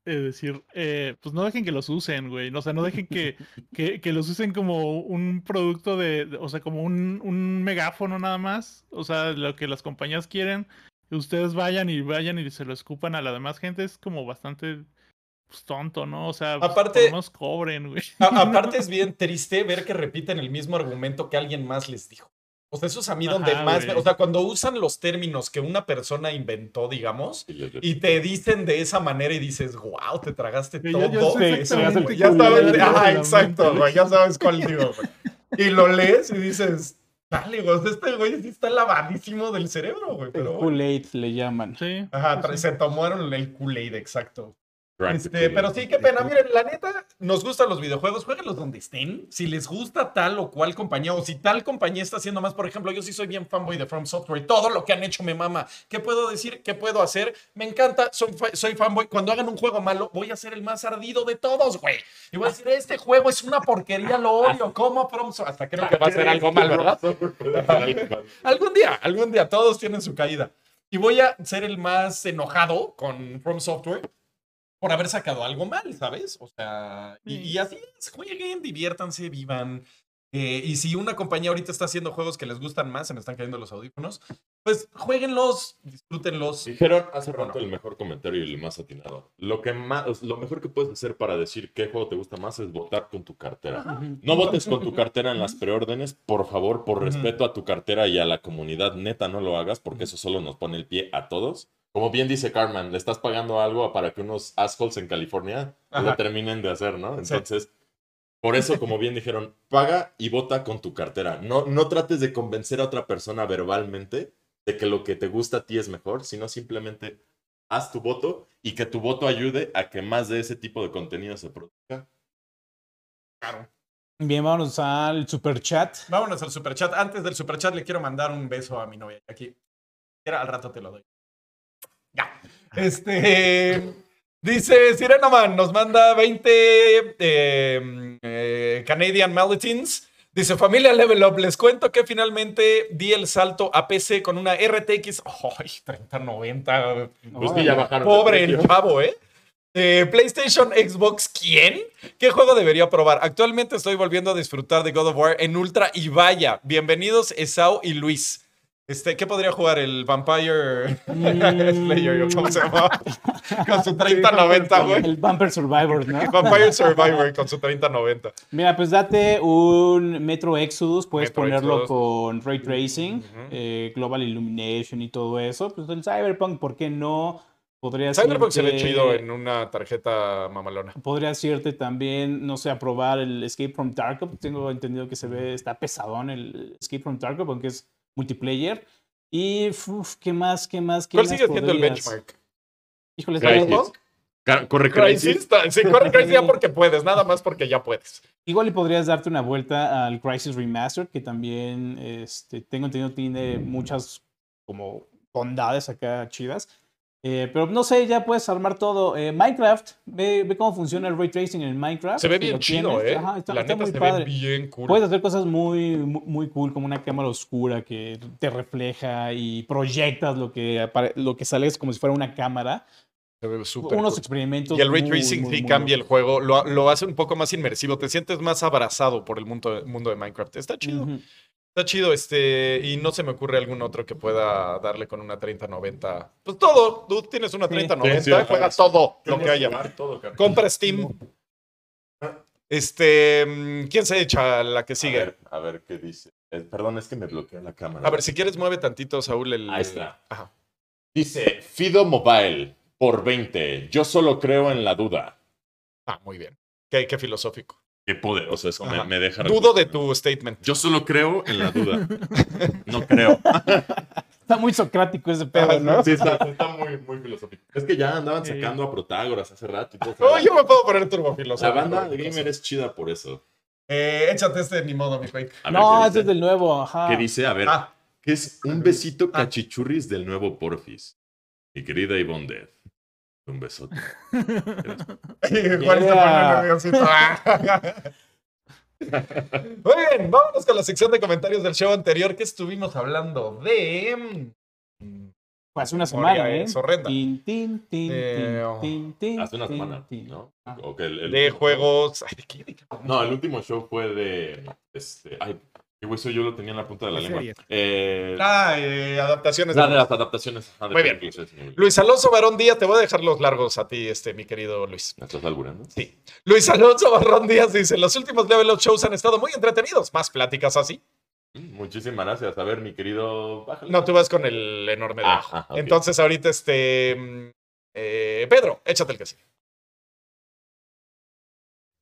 eh, decir, eh, pues no dejen que los usen, güey. No, O sea, no dejen que, que, que los usen como un producto de, de- o sea, como un, un megáfono nada más. O sea, lo que las compañías quieren, ustedes vayan y vayan y se lo escupan a la demás gente es como bastante pues, tonto, ¿no? O sea, pues, Aparte- lo menos cobren, güey. A- aparte es bien triste ver que repiten el mismo argumento que alguien más les dijo. O sea, eso es a mí donde Ajá, más... güey. O sea, cuando usan los términos que una persona inventó, digamos, Y te dicen de esa manera y dices, wow, te tragaste Que todo. ya sé Sí, Ya sabes, la exacto, güey, ya sabes cuál digo, güey. Y lo lees y dices, dale, güey, este güey sí está lavadísimo del cerebro, güey. El Pero bueno. Kool-Aid le llaman. Sí. Ajá, sí. se tomaron el Kool-Aid, exacto. Este, pero sí, qué pena. Miren, la neta, nos gustan los videojuegos, jueguenlos donde estén. Si les gusta tal o cual compañía, o si tal compañía está haciendo más, por ejemplo, yo sí soy bien fanboy de From Software y todo lo que han hecho me mama. ¿Qué puedo decir? ¿Qué puedo hacer? Me encanta, soy, soy fanboy. Cuando hagan un juego malo, voy a ser el más ardido de todos, güey. Y voy a decir, este juego es una porquería, lo odio. ¿Cómo From Software? Hasta creo que va a ser algo mal, ¿verdad? Algún día, algún día, todos tienen su caída. Y voy a ser el más enojado con From Software por haber sacado algo mal, ¿sabes? O sea, y, Sí. y así es, jueguen, diviértanse, vivan. Eh, y si una compañía ahorita está haciendo juegos que les gustan más, se me están cayendo los audífonos, pues jueguenlos, disfrútenlos. Dijeron hace Bueno. rato el mejor comentario y el más atinado. Lo, que más, lo mejor que puedes hacer para decir qué juego te gusta más es votar con tu cartera. No votes con tu cartera en las preórdenes, por favor, por respeto a tu cartera y a la comunidad, neta, no lo hagas porque eso solo nos pone el pie a todos. Como bien dice Carmen, le estás pagando algo para que unos assholes en California Ajá. lo terminen de hacer, ¿no? Sí. Entonces, por eso, como bien dijeron, paga y vota con tu cartera. No, no trates de convencer a otra persona verbalmente de que lo que te gusta a ti es mejor, sino simplemente haz tu voto y que tu voto ayude a que más de ese tipo de contenido se produzca. Claro. Bien, vámonos al super chat. Vámonos al superchat. Antes del superchat le quiero mandar un beso a mi novia. Aquí. Era, al rato te lo doy. Ya. Este. Dice Sirenoman, nos manda 20 eh, eh, Canadian Maletins. Dice, familia Level Up, les cuento que finalmente di el salto a PC con una RTX. ¡Ay, 3090! Pues que ya bajaron. de Pobre el chavo, ¿eh? Eh, PlayStation, Xbox, ¿quién? ¿Qué juego debería probar? Actualmente estoy volviendo a disfrutar de God of War en Ultra y vaya. Bienvenidos Esau y Luis. Este, ¿Qué podría jugar? El Vampire Slayer, ¿o ¿cómo se llama? Con su 3090, güey. El Bumper Survivor, ¿no? Vampire Survivor con su 3090. Mira, pues date un Metro Exodus, puedes Metro ponerlo Exodus. con Ray Tracing, eh, Global Illumination y todo eso. Pues el Cyberpunk, ¿por qué no? Podrías Cyberpunk se ve chido en una tarjeta mamalona. Podrías irte también, no sé, a probar el Escape from Tarkov. Tengo entendido que se ve, está pesadón el Escape from Tarkov, aunque es multiplayer. Y, uf, ¿qué más? ¿Qué más? ¿Qué ¿Cuál más sigue siendo el podrías? benchmark? Híjole, Corre Crisis. Crisis. Sí, corre Crisis ya porque puedes, nada más porque ya puedes. Igual y podrías darte una vuelta al Crisis Remastered, que también este, tengo entendido tiene muchas como bondades acá chidas. Eh, pero no sé, ya puedes armar todo. Eh, Minecraft, ve, ve cómo funciona el ray tracing en Minecraft. Se ve bien chido, tienes. ¿eh? Ajá, está, La está neta muy se padre. ve bien cool. Puedes hacer cosas muy, muy, muy cool, como una cámara oscura que te refleja y proyectas lo que, lo que sale es como si fuera una cámara. Se ve súper Unos cool. experimentos. Y el ray tracing sí cambia el juego, lo, lo hace un poco más inmersivo, te sientes más abrazado por el mundo, mundo de Minecraft. Está chido. Está chido este, y no se me ocurre algún otro que pueda darle con una 3090. Pues todo, tú tienes una Sí. 3090, Sí, juega todo lo que haya. todo. Compra Steam. Este, mm, ¿quién se echa la que A sigue? ver, a ver qué dice. Eh, perdón, es que me bloquea la cámara. A ver, si quieres mueve tantito, Saúl, el... Ahí está. Ajá. Dice Fido Mobile por 20. Yo solo creo en la duda. Ah, muy bien. Qué, qué filosófico. Qué poderoso eso me, me deja. Dudo de tu statement. Yo solo creo en la duda. No creo. Está muy socrático ese pedo, ¿no? Sí, está, está muy, muy filosófico. Es que ya andaban Sí. sacando a Protágoras hace rato. y todo. Oh, yo me puedo poner turbo La banda de gamer es chida por eso. Eh, échate este ni modo, mi ver, No, ¿qué este es del nuevo, ajá. ¿Qué dice? A ver, Ah, ¿qué es un besito Ah. cachichurris del nuevo Porfis? Mi querida Ivonne Dead. Un besote. Pone nerviosito. Muy bien, vámonos con la sección de comentarios del show anterior que estuvimos hablando de. Hace una semana, ¿eh? es tin, Hace una semana. ¿no? Ah. De juegos. No, el último show fue de. Este, ay, güey, eso yo lo tenía en la punta de la lengua. Eh, Ah, eh, adaptaciones. la de- las adaptaciones. de Muy bien. Luis Alonso Barón Díaz, te voy a dejar los largos a ti, este, mi querido Luis. ¿Me estás alburando? Sí. Luis Alonso Barrón Díaz dice: Los últimos Level Up shows han estado muy entretenidos. Más pláticas así. Mm, Muchísimas gracias. A ver, mi querido. bájale. No, tú vas con el enorme Ah, abajo. ajá, ok. Entonces, ahorita, este. mm, eh, Pedro, échate el que sí.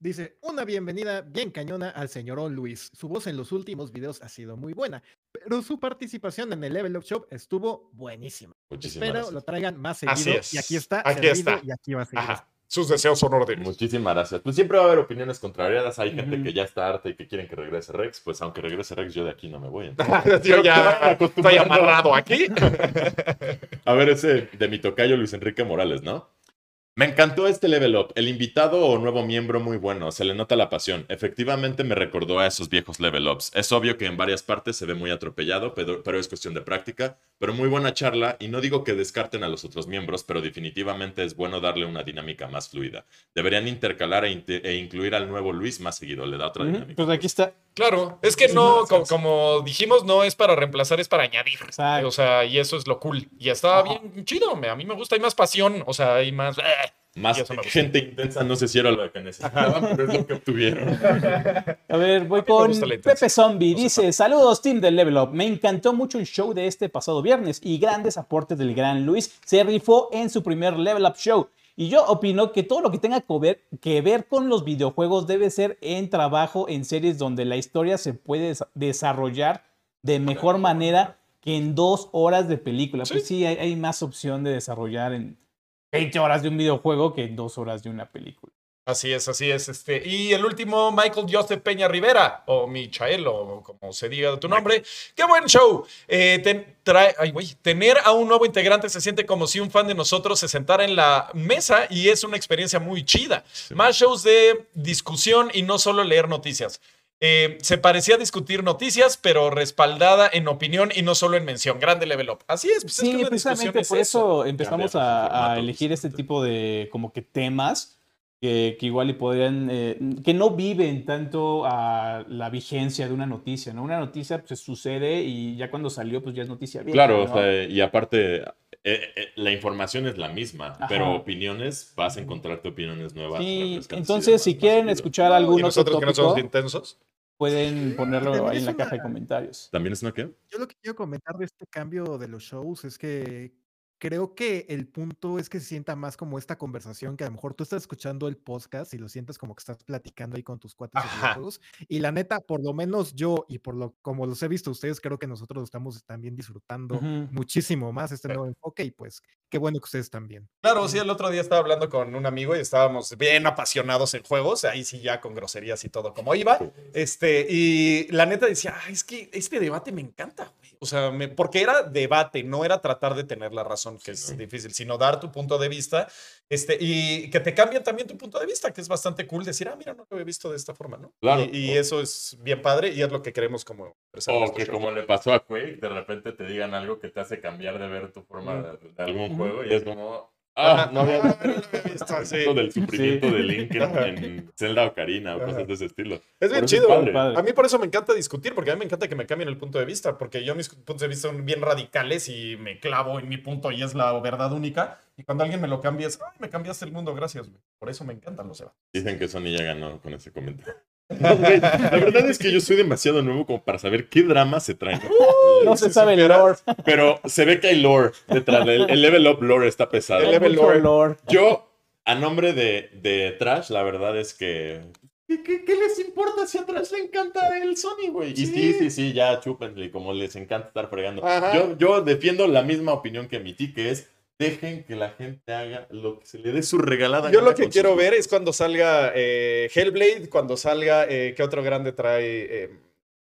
Dice, una bienvenida bien cañona al señor Luis. Su voz en los últimos videos ha sido muy buena, pero su participación en el Level Up Shop estuvo buenísima. Muchísimas Espero gracias. lo traigan más Así seguido. es. Y aquí está, Aquí está. y aquí va a seguir. Ajá. Sus deseos son órdenes. Muchísimas gracias. Pues siempre va a haber opiniones contrariadas. Hay gente que ya está harta y que quieren que regrese Rex. Pues aunque regrese Rex, yo de aquí no me voy. Yo ya estoy amarrado aquí. A ver, ese de mi tocayo Luis Enrique Morales, ¿no? Me encantó este level up. El invitado o nuevo miembro muy bueno. Se le nota la pasión. Efectivamente me recordó a esos viejos level ups. Es obvio que en varias partes se ve muy atropellado, pero, pero es cuestión de práctica. Pero muy buena charla y no digo que descarten a los otros miembros, pero definitivamente es bueno darle una dinámica más fluida. Deberían intercalar e, e incluir al nuevo Luis más seguido. Le da otra dinámica. Pues aquí está. Claro, es que no, co- como, dijimos, no es para reemplazar, es para añadir. Exacto. O sea, y eso es lo cool. Y está Ajá. bien chido. me- A mí me gusta, hay más pasión. O sea, hay más. eh. Más gente intensa, no sé si era lo que necesitaban, pero es lo que obtuvieron. A ver, voy me con gusta la intensidad. Pepe Zombie. Dice, saludos team del Level Up. Me encantó mucho el show de este pasado viernes y grandes aportes del gran Luis. Se rifó en su primer Level Up show. Y yo opino que todo lo que tenga que ver, que ver con los videojuegos debe ser en trabajo en series donde la historia se puede des- desarrollar de mejor manera que en dos horas de película. Sí. Pues sí, hay, hay más opción de desarrollar en 20 horas de un videojuego que en dos horas de una película. Así es, así es. Este. Y el último, Michael Joseph Peña Rivera, o Michael, o como se diga tu nombre. ¡Qué buen show! Eh, ten- trae- ay, güey, tener a un nuevo integrante se siente como si un fan de nosotros se sentara en la mesa y es una experiencia muy chida. Más shows de discusión y no solo leer noticias. Eh, se parecía discutir noticias, pero respaldada en opinión y no solo en mención. Grande level up. Así es. Pues es que Sí, precisamente por eso empezamos a, a elegir este sí. tipo de como que temas que, que igual y podrían, eh, que no viven tanto a la vigencia de una noticia, ¿no? Una noticia pues sucede y ya cuando salió pues ya es noticia vieja, Claro, ¿no? o sea, y aparte, eh, eh, la información es la misma, Ajá. pero opiniones, vas a encontrarte opiniones nuevas. Sí, entonces si quieren escuchar algún Y otro nosotros que no somos intensos. pueden ponerlo ahí en la una- caja de comentarios. ¿También es una qué? Yo lo que quiero comentar de este cambio de los shows es que creo que el punto es que se sienta más como esta conversación que a lo mejor tú estás escuchando el podcast y lo sientes como que estás platicando ahí con tus cuates Ajá. videojuegos. Y la neta, por lo menos yo y por lo como los he visto ustedes, creo que nosotros lo estamos también disfrutando muchísimo más este nuevo enfoque y pues qué bueno que ustedes también. Claro, sí, el otro día estaba hablando con un amigo y estábamos bien apasionados en juegos, ahí sí ya con groserías y todo como iba. Este, y la neta decía, "Ay, es que este debate me encanta, güey". O sea, me- porque era debate, no era tratar de tener la razón, que es no. difícil, sino dar tu punto de vista, este, y que te cambien también tu punto de vista, que es bastante cool decir, ah, mira, no lo he visto de esta forma, ¿no? Claro. Y, y eso es bien padre y es lo que queremos como O este que show. como le pasó a Quake, de repente te digan algo que te hace cambiar de ver tu forma de, de algún juego y es como, ah, no había no lo había visto, sí. esto del sufrimiento Sí. de Link en, en Zelda Ocarina o Ajá. cosas de ese estilo. Es bien chido. Padre. A mí por eso me encanta discutir, porque a mí me encanta que me cambien el punto de vista, porque yo mis puntos de vista son bien radicales y me clavo en mi punto y es la verdad única. Y cuando alguien me lo cambia es, ay, me cambiaste el mundo, gracias, güey. Por eso me encantan los debates. Dicen que Sony ya ganó con ese comentario. No, güey, la verdad es que yo soy demasiado nuevo como para saber qué drama se traen. No si se sabe el lore. Pero se ve que hay lore detrás. El, el level up lore está pesado. El level lore. lore. Yo, a nombre de, de Trash, la verdad es que. ¿Qué, qué- qué les importa si a Trash le encanta el Sony, güey? Y sí, sí, sí, ya chúpenle, como les encanta estar fregando. Ajá. Yo, yo defiendo la misma opinión que emití, que es. Dejen que la gente haga lo que se le dé su regalada. Yo lo que quiero ver es cuando salga eh, Hellblade, cuando salga, eh, ¿qué otro grande trae? Eh,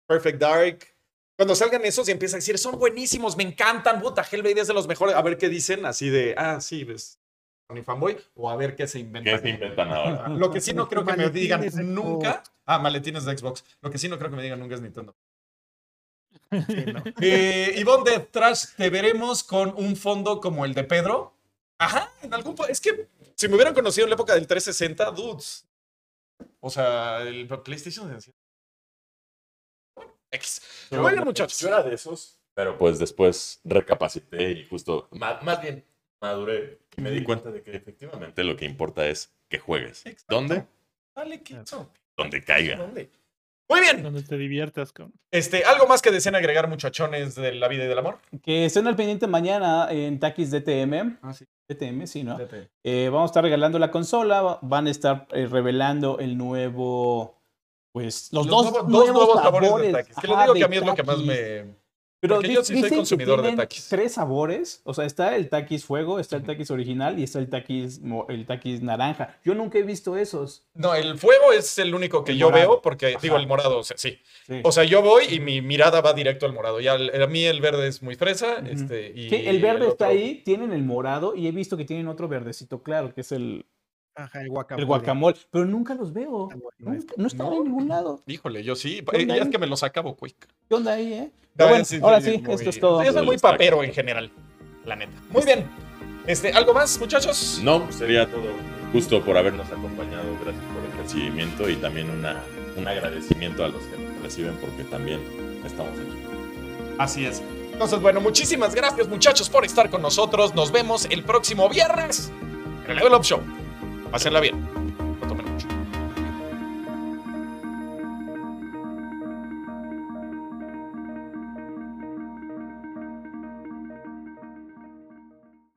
Perfect Dark. Cuando salgan esos y empieza a decir, son buenísimos, me encantan, puta, Hellblade es de los mejores. A ver qué dicen, así de, ah, sí, ves, Sony fanboy, o a ver qué se inventan. ¿Qué se inventan ahora? Lo que sí no creo que me digan nunca. Ah, maletines de Xbox. Lo que sí no creo que me digan nunca es Nintendo. Sí, ¿no? Eh, Ivonne de Trash, te veremos con un fondo como el de Pedro. Ajá, en algún po- Es que si me hubieran conocido en la época del 360, dudes. O sea, el PlayStation. Bueno, X. Yo- Oigan, muchachos. Yo era de esos, pero pues después recapacité y justo, más, bien, maduré y me di cuenta de que efectivamente lo que importa es que juegues. Exacto. ¿Dónde? Dale, quito. Donde caiga. ¿Dónde? Muy bien. Donde te diviertas con. Este, ¿Algo más que deseen agregar, muchachones de la vida y del amor? Que estén al pendiente mañana en Takis DTM. Ah, sí. DTM, sí, ¿no? Eh, vamos a estar regalando la consola, van a estar eh, revelando el nuevo, pues, los, dos, nuevos, nuevos, nuevos sabores sabores. de Takis. Que les digo que a mí es lo que más me. Pero porque di- yo sí soy consumidor de tres sabores, o sea, está el Takis fuego, está el Takis original y está el mo- el naranja. Yo nunca he visto esos. No, el fuego es el único que El yo morado. veo, porque digo el morado, o sea, sí. Sí. O sea, yo voy y mi mirada va directo al morado. Ya a mí el verde es muy fresa. Este, y el verde está ahí, tienen el morado y he visto que tienen otro verdecito claro, que es el, Ajá, el guacamole. el guacamole, pero nunca los veo. Nunca- no están No. en ningún lado. Híjole, yo sí. ¿Qué Eh, ya es que me los acabo, quick. ¿Qué onda ahí, eh? Pero bueno, sí, ahora sí, sí, muy- esto es todo. Yo soy muy papero en general, la neta. Muy bien. Este, ¿Algo más, muchachos? No, sería todo. Justo por habernos acompañado. Gracias por el recibimiento y también una, un agradecimiento a los que nos reciben porque también estamos aquí. Así es. Entonces, bueno, muchísimas gracias, muchachos, por estar con nosotros. Nos vemos el próximo viernes en el Level Up Show. Pásenla bien. No tomen mucho.